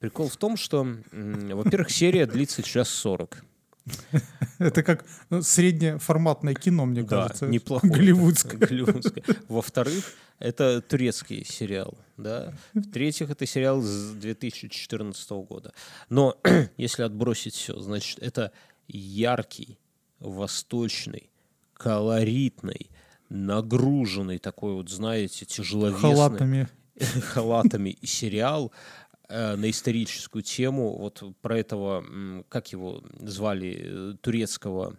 Прикол в том, что, во-первых, серия длится час сорок. <laughs> Это как ну, среднеформатное кино, мне Да, кажется. неплохое. Голливудское. <laughs> Голливудское. Во-вторых, это турецкий сериал, да. В-третьих, это сериал с 2014 года. Но <clears throat> если отбросить все, значит, это яркий, восточный, колоритный, нагруженный такой вот, знаете, тяжеловесный Халатами. <laughs> халатами и сериал на историческую тему вот про этого, как его звали, э, турецкого,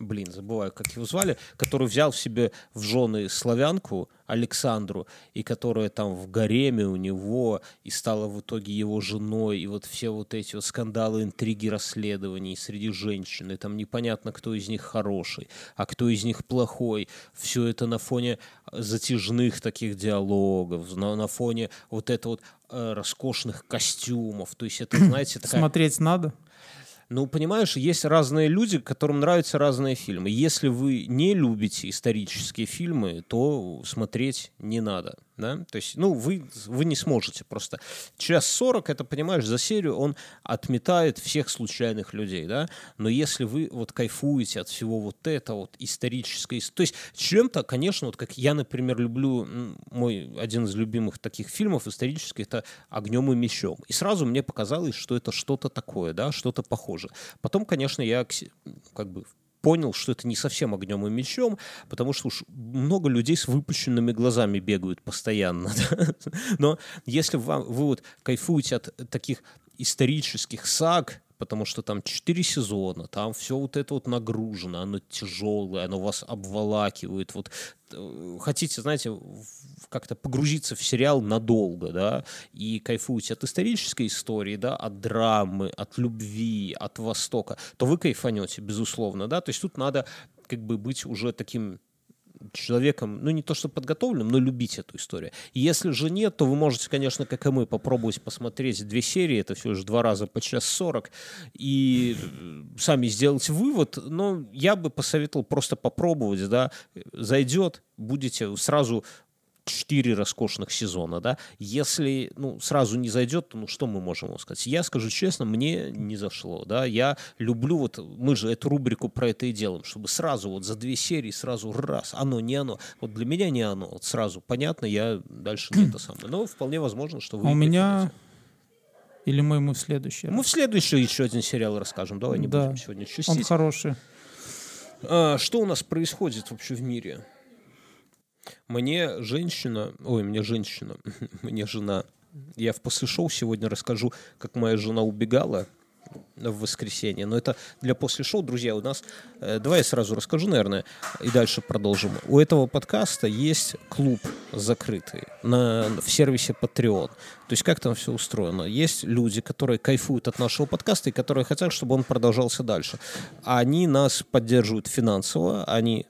блин, забываю, как его звали, который взял в себе в жены славянку Александру, и которая там в гареме у него, и стала в итоге его женой, и вот все вот эти вот скандалы, интриги, расследований среди женщин, и там непонятно, кто из них хороший, а кто из них плохой. Все это на фоне затяжных таких диалогов, на, на фоне вот это вот э, роскошных костюмов. То есть это, <clears throat> знаете, такая... Смотреть надо. Ну, понимаешь, есть разные люди, которым нравятся разные фильмы. Если вы не любите исторические фильмы, то смотреть не надо. Да, то есть, ну, вы, вы не сможете просто. Час 40, это, понимаешь, за серию он отметает всех случайных людей, да, но если вы вот кайфуете от всего вот этого, вот исторической, то есть чем-то, конечно, вот как я, например, люблю, мой один из любимых таких фильмов исторических, это «Огнем и мечом», и сразу мне показалось, что это что-то такое, да, что-то похожее. Потом, конечно, я как бы понял, что это не совсем огнем и мечом, потому что уж много людей с выпущенными глазами бегают постоянно. <laughs> Да? Но если вам, вы вот кайфуете от таких исторических саг, потому что там четыре сезона, там все вот это вот нагружено, оно тяжелое, оно вас обволакивает. Вот э, хотите, знаете, как-то погрузиться в сериал надолго, да, и кайфуете от исторической истории, да, от драмы, от любви, от Востока, то вы кайфанете, безусловно, да, то есть тут надо как бы быть уже таким человеком, ну не то что подготовленным, но любить эту историю. Если же нет, то вы можете, конечно, как и мы, попробовать посмотреть две серии, это всего лишь два раза по час сорок, и э, сами сделать вывод, но я бы посоветовал просто попробовать, да, зайдет, будете сразу четыре роскошных сезона, да, если, ну, сразу не зайдет, то, ну, что мы можем сказать? Я скажу честно, мне не зашло, да, я люблю вот, мы же эту рубрику про это и делаем, чтобы сразу вот за две серии сразу раз, оно, не оно, вот для меня не оно, вот сразу понятно, я дальше не это самое, но вполне возможно, что вы... А у меня... Или мы ему в следующий Мы в следующий еще один сериал расскажем, давай не да. будем сегодня чистить. Он хороший. А, что у нас происходит вообще в мире? Мне женщина, ой, мне женщина, <laughs> мне жена. Я в после шоу сегодня расскажу, как моя жена убегала в воскресенье. Но это для после шоу, друзья, у нас... Э, давай я сразу расскажу, наверное, и дальше продолжим. У этого подкаста есть клуб закрытый на, в сервисе Patreon. То есть как там все устроено? Есть люди, которые кайфуют от нашего подкаста и которые хотят, чтобы он продолжался дальше. Они нас поддерживают финансово, они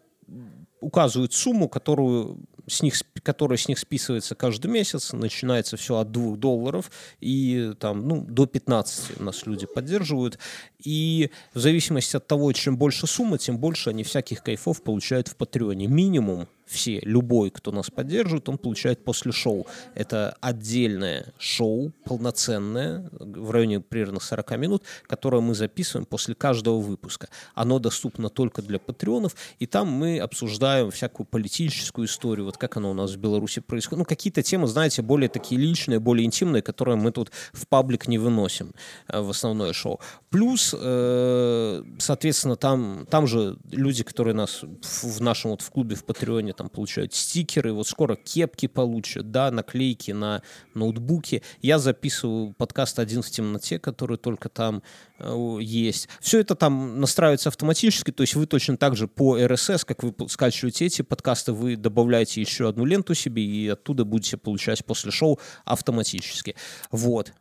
указывают сумму, которую с них, которая с них списывается каждый месяц, начинается все от 2 долларов и там, ну, до 15 нас люди поддерживают. И в зависимости от того, чем больше сумма, тем больше они всяких кайфов получают в Патреоне. Минимум все, любой, кто нас поддерживает, он получает после шоу. Это отдельное шоу, полноценное, в районе примерно 40 минут, которое мы записываем после каждого выпуска. Оно доступно только для патреонов, и там мы обсуждаем всякую политическую историю, вот как оно у нас в Беларуси происходит. Ну, какие-то темы, знаете, более такие личные, более интимные, которые мы тут в паблик не выносим э, в основное шоу. Плюс, э, соответственно, там, там же люди, которые нас в нашем вот в клубе в Патреоне там получают стикеры, вот скоро кепки получат, да, наклейки на ноутбуки. Я записываю подкаст «Один в темноте», который только там э, есть. Все это там настраивается автоматически, то есть вы точно так же по RSS, как вы скачиваете эти подкасты, вы добавляете еще одну ленту себе и оттуда будете получать после шоу автоматически. Вот.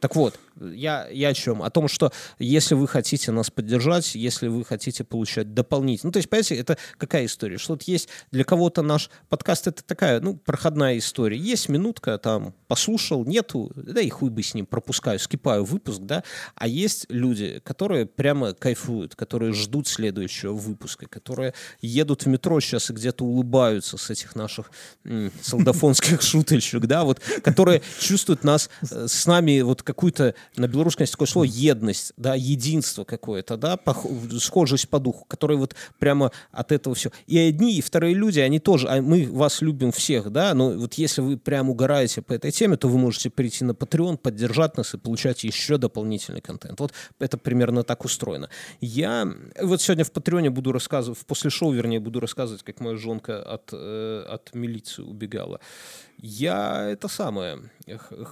Так вот, я, я о чем? О том, что если вы хотите нас поддержать, если вы хотите получать дополнительно... Ну, то есть, понимаете, это какая история? Что вот есть для кого-то наш подкаст, это такая, ну, проходная история. Есть минутка, там, послушал, нету, да и хуй бы с ним, пропускаю, скипаю выпуск, да. А есть люди, которые прямо кайфуют, которые ждут следующего выпуска, которые едут в метро сейчас и где-то улыбаются с этих наших м, солдафонских <laughs> шуточек, да, вот, которые чувствуют нас э, с нами, вот какую-то на белорусском есть такое слово едность, да, единство какое-то, да, схожесть по духу, которые вот прямо от этого все. И одни, и вторые люди, они тоже, а мы вас любим всех, да, но вот если вы прям угораете по этой теме, то вы можете прийти на Patreon, поддержать нас и получать еще дополнительный контент. Вот это примерно так устроено. Я вот сегодня в Патреоне буду рассказывать, после шоу, вернее, буду рассказывать, как моя жонка от, э, от милиции убегала. Я это самое,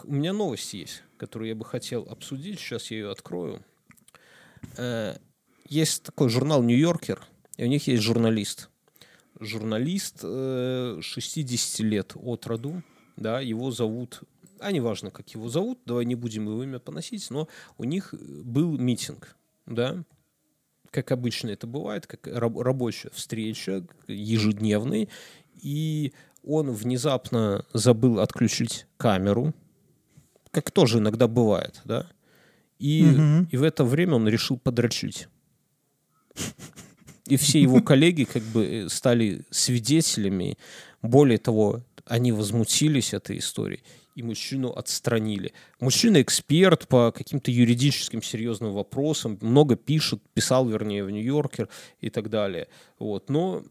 у меня новость есть которую я бы хотел обсудить. Сейчас я ее открою. Э, есть такой журнал «Нью-Йоркер», и у них есть журналист. Журналист 60 э, лет от роду, да, его зовут, а неважно, как его зовут, давай не будем его имя поносить, но у них был митинг, да, как обычно это бывает, как рабочая встреча ежедневный, и он внезапно забыл отключить камеру, как тоже иногда бывает, да. И, угу. и в это время он решил подрочить. И все его <laughs> коллеги как бы э, стали свидетелями. Более того, они возмутились этой историей, и мужчину отстранили. Мужчина эксперт по каким-то юридическим серьезным вопросам, много пишет, писал, вернее, в Нью-Йоркер и так далее. Вот. Но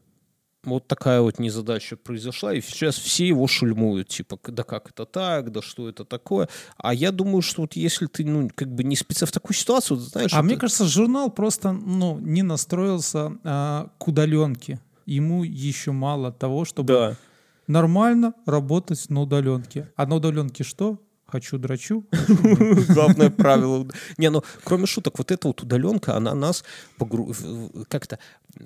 вот такая вот незадача произошла, и сейчас все его шульмуют, типа, да как это так, да что это такое. А я думаю, что вот если ты, ну, как бы не спеца в такую ситуацию, ты знаешь... А это... мне кажется, журнал просто, ну, не настроился а, к удаленке. Ему еще мало того, чтобы Да. нормально работать на удаленке. А на удаленке что? Хочу драчу. <laughs> Главное правило. Не, ну, кроме шуток, вот эта вот удаленка, она нас как-то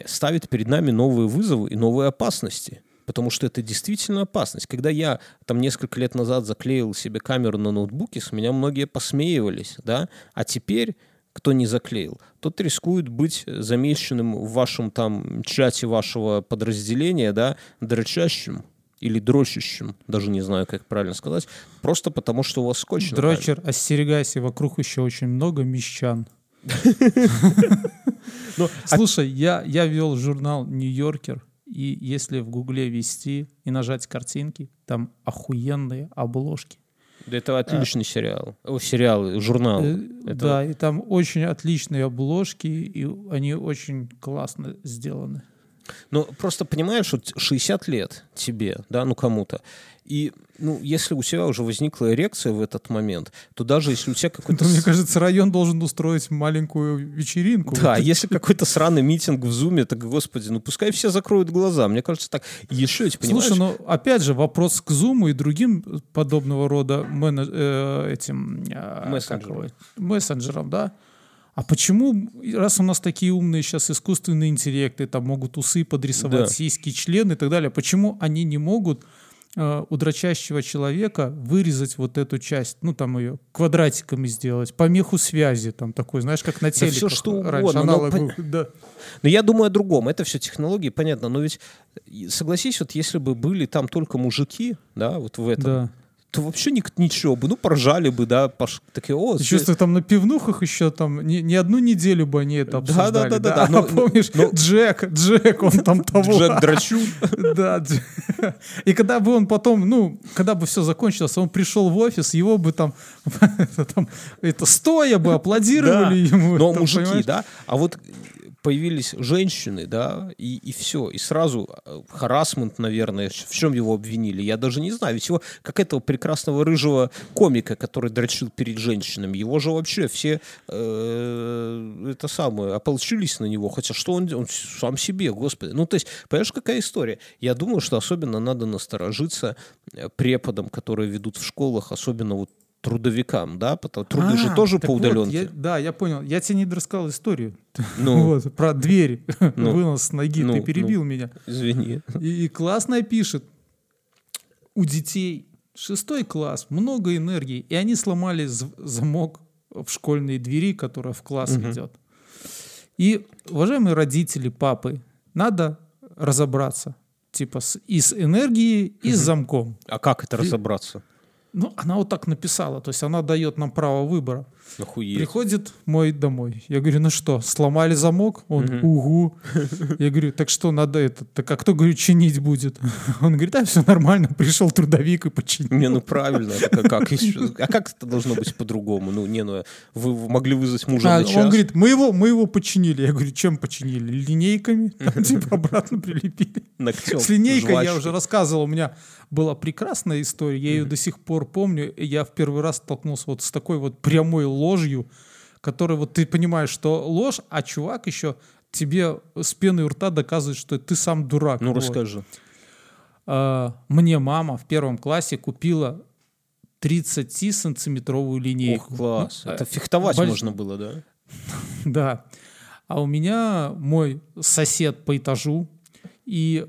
ставит перед нами новые вызовы и новые опасности. Потому что это действительно опасность. Когда я там несколько лет назад заклеил себе камеру на ноутбуке, с меня многие посмеивались, да, а теперь кто не заклеил, тот рискует быть замеченным в вашем там чате вашего подразделения, да, дрочащим или дрочащим, даже не знаю, как правильно сказать, просто потому что у вас скотч. Дрочер, остерегайся, вокруг еще очень много мещан. <laughs> Ну, Слушай, я, вел журнал «Нью-Йоркер», и если в Гугле ввести и нажать картинки, там охуенные обложки. Да это отличный сериал. О, сериал, журнал. Э, Это- Да, и там очень отличные обложки, и они очень классно сделаны. Ну, просто понимаешь, вот 60 лет тебе, да, ну кому-то. И, ну, если у тебя уже возникла эрекция в этот момент, то даже если у тебя какой-то... Это, мне кажется, район должен устроить маленькую вечеринку. Да, если какой-то сраный митинг в Зуме, так, господи, ну пускай все закроют глаза. Мне кажется, так. Еще ведь, понимаешь... Слушай, ну опять же вопрос к Zoom и другим подобного рода э, этим э, Мессенджерам. мессенджерам, да? А почему, раз у нас такие умные сейчас искусственные интеллекты, там могут усы подрисовать, Да. сиськи, члены и так далее, почему они не могут э, у дрочащего человека вырезать вот эту часть, ну там ее квадратиками сделать, помеху связи, там такой, знаешь, как на телеках всё что раньше, угодно, но аналоговых, <laughs> да. Но я думаю о другом. Это все технологии, понятно. Но ведь, согласись, вот если бы были там только мужики, да, вот в этом, да. То вообще ник- ничего бы, ну, поржали бы, да, пош... такие, о, Ты чувствую, там на пивнухах еще там не, не одну неделю бы они это Да, обсуждали. да, да, да, А да. <laughs> Ну, помнишь, ну, Джек, Джек, он там <laughs> того. Джек Драчун. <laughs> Да, и когда бы он потом, ну, когда бы все закончилось, он пришел в офис, его бы там, это, стоя бы аплодировали Да. ему. Но мужики, да, а вот появились женщины, да, и, и все, и сразу э, харасмент, наверное, в чем его обвинили, я даже не знаю, ведь его, как этого прекрасного рыжего комика, который дрочил перед женщинами, его же вообще все, э, это самое, ополчились на него, хотя что он, он сам себе, господи, ну, то есть, понимаешь, какая история? Я думаю, что особенно надо насторожиться э, преподам, которые ведут в школах, особенно вот трудовикам, да, потому труды же А, тоже так по вот, удаленке. я- да, я понял. Я тебе не рассказал историю. <laughs> Ну. Вот, про дверь. <laughs> Ну. Вынос с ноги. Ну, Ты перебил меня. Извини. И, и классно пишет. У детей шестой класс, много энергии, и они сломали замок в школьной двери, которая в класс ведет. И, уважаемые родители, папы, надо разобраться. Типа с, и с энергией, и с замком. А как это разобраться? Ну, она вот так написала, то есть она дает нам право выбора. Охуеть. Приходит мой домой. Я говорю, ну что, сломали замок? Он, угу. Я говорю, так что надо это? Так а кто, говорю, чинить будет? Он говорит, да, все нормально, пришел трудовик и починил. Не, ну правильно. так А как, еще- а как это должно быть по-другому? Ну, не, ну, вы могли вызвать мужа А, на час. он говорит, мы его, мы его починили. Я говорю, чем починили? Линейками? Там, типа обратно прилепили. Ногтем, С линейкой я жвачкой. уже рассказывал, у меня была прекрасная история, я ее до сих пор помню, я в первый раз столкнулся вот с такой вот прямой ложью, которая вот ты понимаешь, что ложь, а чувак еще тебе с пеной у рта доказывает, что ты сам дурак. Ну, Вот. расскажи. А, Мне мама в первом классе купила 30-сантиметровую линейку. Ох, класс. Ну, Это э, фехтовать больш- можно было, да? <laughs> Да. А у меня мой сосед по этажу и...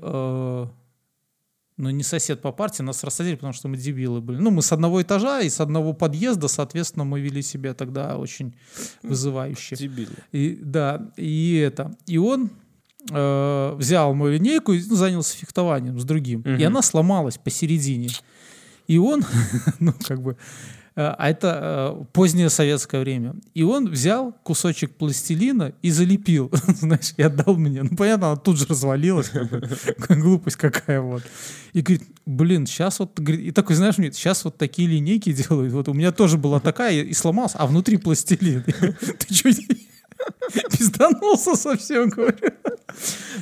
ну, не сосед по партии, нас рассадили, потому что мы дебилы были. Ну, мы с одного этажа и с одного подъезда, соответственно, мы вели себя тогда очень вызывающе. Дебилы. И, да, и это. И он э, взял мою линейку и ну, занялся фехтованием с другим. И Мгм. она сломалась посередине. И он, <laughs> ну, как бы, А это э, позднее советское время. И он взял кусочек пластилина и залепил, <laughs> знаешь, и отдал мне. Ну, понятно, она тут же развалилась, как бы, <laughs> глупость какая вот. И говорит, блин, сейчас вот, и такой, знаешь, мне, сейчас вот такие линейки делают. Вот у меня тоже была такая, и сломался, а внутри пластилин. <laughs> Ты что, <laughs> пизданулся совсем, говорю.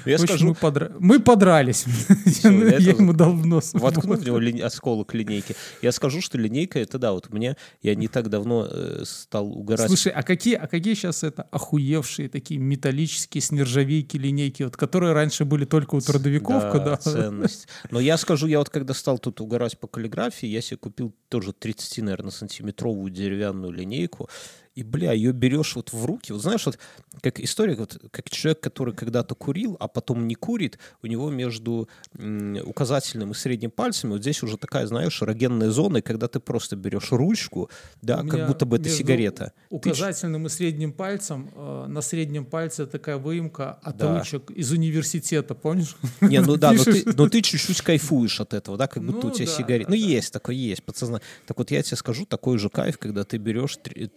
Я общем, скажу, мы, подра- мы подрались. Я <laughs> ему дал в нос. в него осколок линейки. Я скажу, что линейка это да, вот мне я не так давно э, стал угорать. Слушай, а какие, а какие сейчас это охуевшие такие металлические с нержавейки линейки, вот, которые раньше были только у трудовиков, Да, когда... ценность. Но я скажу, я вот когда стал тут угорать по каллиграфии, я себе купил тоже 30, наверное, сантиметровую деревянную линейку. И, бля, ее берешь вот в руки. Вот знаешь, вот как история, вот как человек, который когда-то курил, а потом не курит, у него между указательным и средним пальцами вот здесь уже такая, знаешь, эрогенная зона, и когда ты просто берешь ручку, да, как будто бы это сигарета. Ты Указательным и средним пальцем, э, на среднем пальце такая выемка от Да. ручек из университета, помнишь? Не, ну да, но ты, но ты чуть-чуть кайфуешь от этого, да, как будто Ну у тебя да, сигарет. да, ну, да. есть такое, есть, подсознание. Так вот, я тебе скажу, такой же кайф, когда ты берешь три-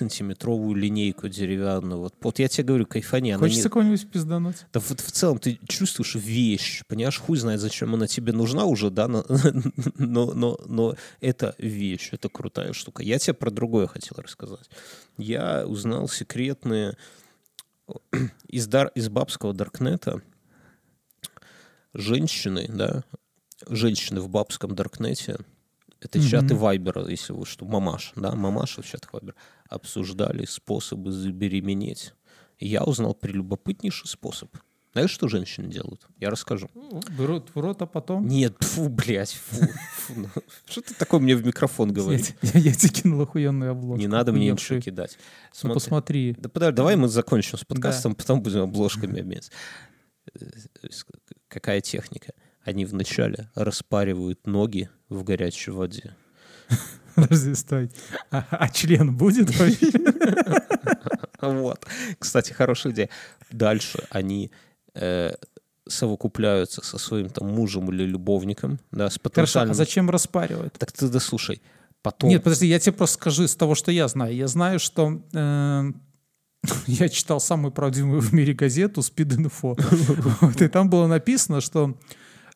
30-сантиметровую линейку деревянную. Вот, вот я тебе говорю, кайфани. она не- Хочется кого-нибудь пиздануть? Да вот в целом ты чувствуешь вещь, понимаешь, хуй знает, зачем она тебе нужна уже, да, но, <laughs> но, но, но это вещь, это крутая штука. Я тебе про другое хотел рассказать. Я узнал секретные <clears throat> из, дар, из бабского даркнета женщины, да, женщины в бабском даркнете, это Мгм. чаты Вайбера, если вы что, мамаш, да, мамаша в чатах Вайбера, обсуждали способы забеременеть. Я узнал прелюбопытнейший способ. Знаешь, что женщины делают? Я расскажу. Берут в рот, а потом... Нет, фу, блядь, фу. фу, ну, Что ты такое мне в микрофон говоришь? Нет, <laughs> я, я тебе кинул охуенную обложку. Не надо мне ничего кидать. Ну, Смотри. посмотри. Да подожди, давай мы закончим с подкастом, потом будем обложками обменяться. Какая техника? Они вначале распаривают ноги в горячей воде. <laughs> Подожди, стой. А, а член будет вообще? <laughs> Вот. Кстати, хорошая идея. Дальше они э, совокупляются со своим там мужем или любовником, да, с Хорошо, потенциальным... а зачем распаривают? Так ты дослушай. Потом... Нет, подожди, я тебе просто скажу из того, что я знаю. Я знаю, что э, <laughs> я читал самую правдивую в мире газету «Спид-инфо». Вот, и там было написано, что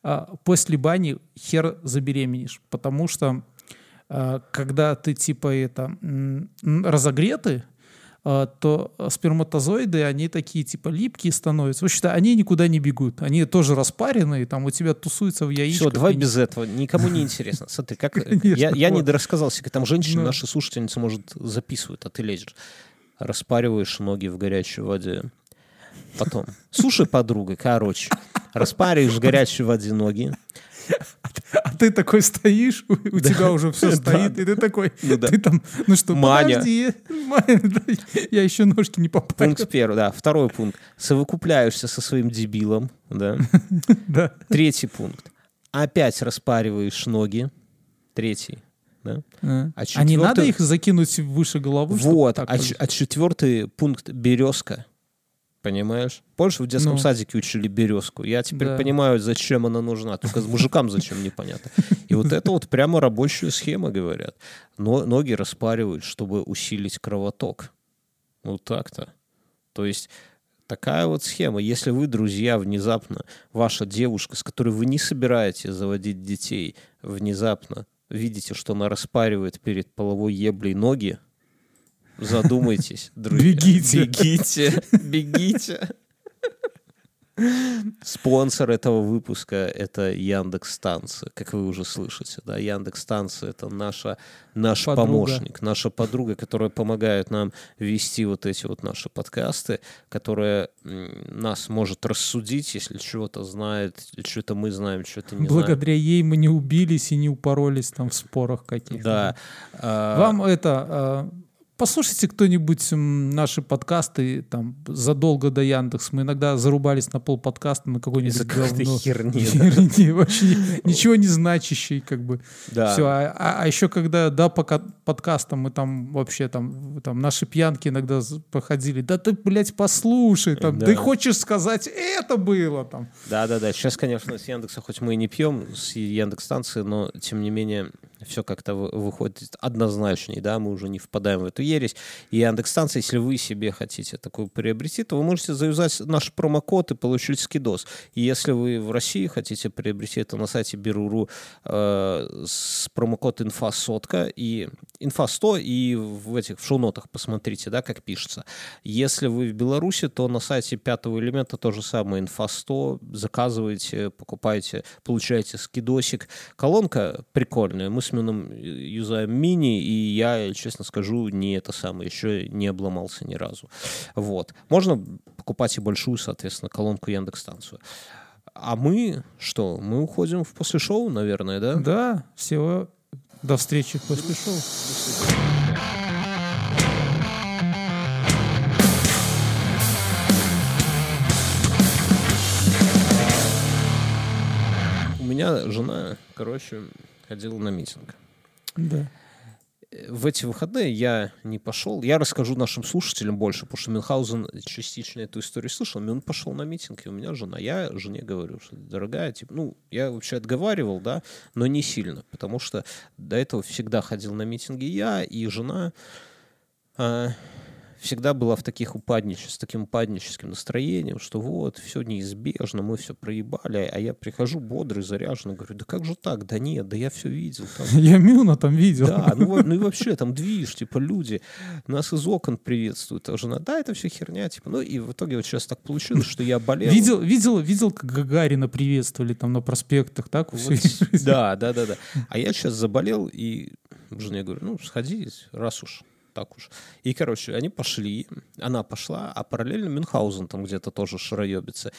а, после бани хер забеременеешь, потому что когда ты типа это разогретый, а, то сперматозоиды, они такие типа липкие становятся. В общем-то, они никуда не бегут. Они тоже распаренные, там у тебя тусуются в яичках. Все, давай и- без этого. Никому не интересно. Смотри, как <laughs> Конечно, я, я не дорассказал себе. Там женщины, Ну. наши слушательницы, может, записывают, а ты лезешь. Распариваешь ноги в горячей воде. Потом. Слушай, подруга, короче. Распариваешь в горячей воде ноги. <laughs> А ты такой стоишь, у, тебя уже все <laughs> стоит, и ты такой, Ну ты там, ну что, Маня. подожди, <laughs> я еще ножки не попал. Пункт первый, да. Второй пункт. Совокупляешься со своим дебилом, да. <laughs> Да. Третий пункт. Опять распариваешь ноги. Третий, да. А, А а не четвертый- надо их закинуть выше головы? Вот. А, а четвертый пункт березка. Понимаешь? Помнишь, в детском Ну. садике учили березку? Я теперь Да. понимаю, зачем она нужна. Только мужикам зачем непонятно. И вот это вот прямо рабочая схема, говорят. Но ноги распаривают, чтобы усилить кровоток. Вот так-то. То есть такая вот схема. Если вы, друзья, внезапно, ваша девушка, с которой вы не собираетесь заводить детей, внезапно видите, что она распаривает перед половой еблей ноги, задумайтесь, <laughs> друзья. Бегите. Бегите. <laughs> Бегите. Спонсор этого выпуска — это Яндекс Станция, как вы уже слышите. Да? Яндекс Станция — это наша, наш Подруга. помощник, наша подруга, которая помогает нам вести вот эти вот наши подкасты, которая нас может рассудить, если чего-то знает, что-то мы знаем, что-то не знаем. Благодаря ей мы не убились и не упоролись там в спорах каких-то. Да. А, Вам это... Послушайте кто-нибудь наши подкасты там задолго до Яндекс. Мы иногда зарубались на пол подкаста на какой-нибудь Из-за говно. херни, <laughs> да. Херни, вообще ни- <laughs> ничего не значащей, как бы. Да. Все, а, а- а еще когда, да, по ка- подкастам мы там вообще там, там наши пьянки иногда проходили, да ты, блядь, послушай, там, Да. ты хочешь сказать, это было там. Да, да, да. Сейчас, конечно, с Яндекса, хоть мы и не пьем с Яндекс станции, но тем не менее все как-то выходит однозначнее, да, мы уже не впадаем в эту ересь. И Яндекс-станция, если вы себе хотите такую приобрести, то вы можете завязать наш промокод и получить скидос. И если вы в России хотите приобрести это на сайте Беруру э, с промокод инфа сотка и инфа 100 и в этих в шоу-нотах посмотрите, да, как пишется. Если вы в Беларуси, то на сайте пятого элемента то же самое, инфа 100, заказывайте, покупайте, получаете скидосик. Колонка прикольная, мы с Мином юзаем мини, и я, честно скажу, не это самое, еще не обломался ни разу. Вот. Можно покупать и большую, соответственно, колонку Яндекс-станцию. А мы что? Мы уходим в после шоу, наверное, да? Да, всего до встречи после шоу. У меня жена, короче, ходила на митинг. Да. В эти выходные я не пошел. Я расскажу нашим слушателям больше, потому что Мюнхгаузен частично эту историю слышал. Он пошел на митинг, и у меня жена. Я жене говорю, что, дорогая, типа, ну, я вообще отговаривал, да, но не сильно, потому что до этого всегда ходил на митинги я и жена. А, всегда была в таких упаднич... с таким упадническим настроением, что вот, все неизбежно, мы все проебали, а я прихожу бодрый, заряженный, говорю, да как же так, да нет, да я все видел. Там... <laughs> Я Мюна там видел. Да, ну, ну и вообще там движ, типа люди нас из окон приветствуют, а жена, да, это все херня, типа, ну и в итоге вот сейчас так получилось, что я болел. Видел, видел, видел, как Гагарина приветствовали там на проспектах, так? Вот, <laughs> да, да, да, да. А я сейчас заболел, и жене говорю, ну, сходи, раз уж так уж. И, короче, они пошли, она пошла, а параллельно Мюнхгаузен там где-то тоже шароебится.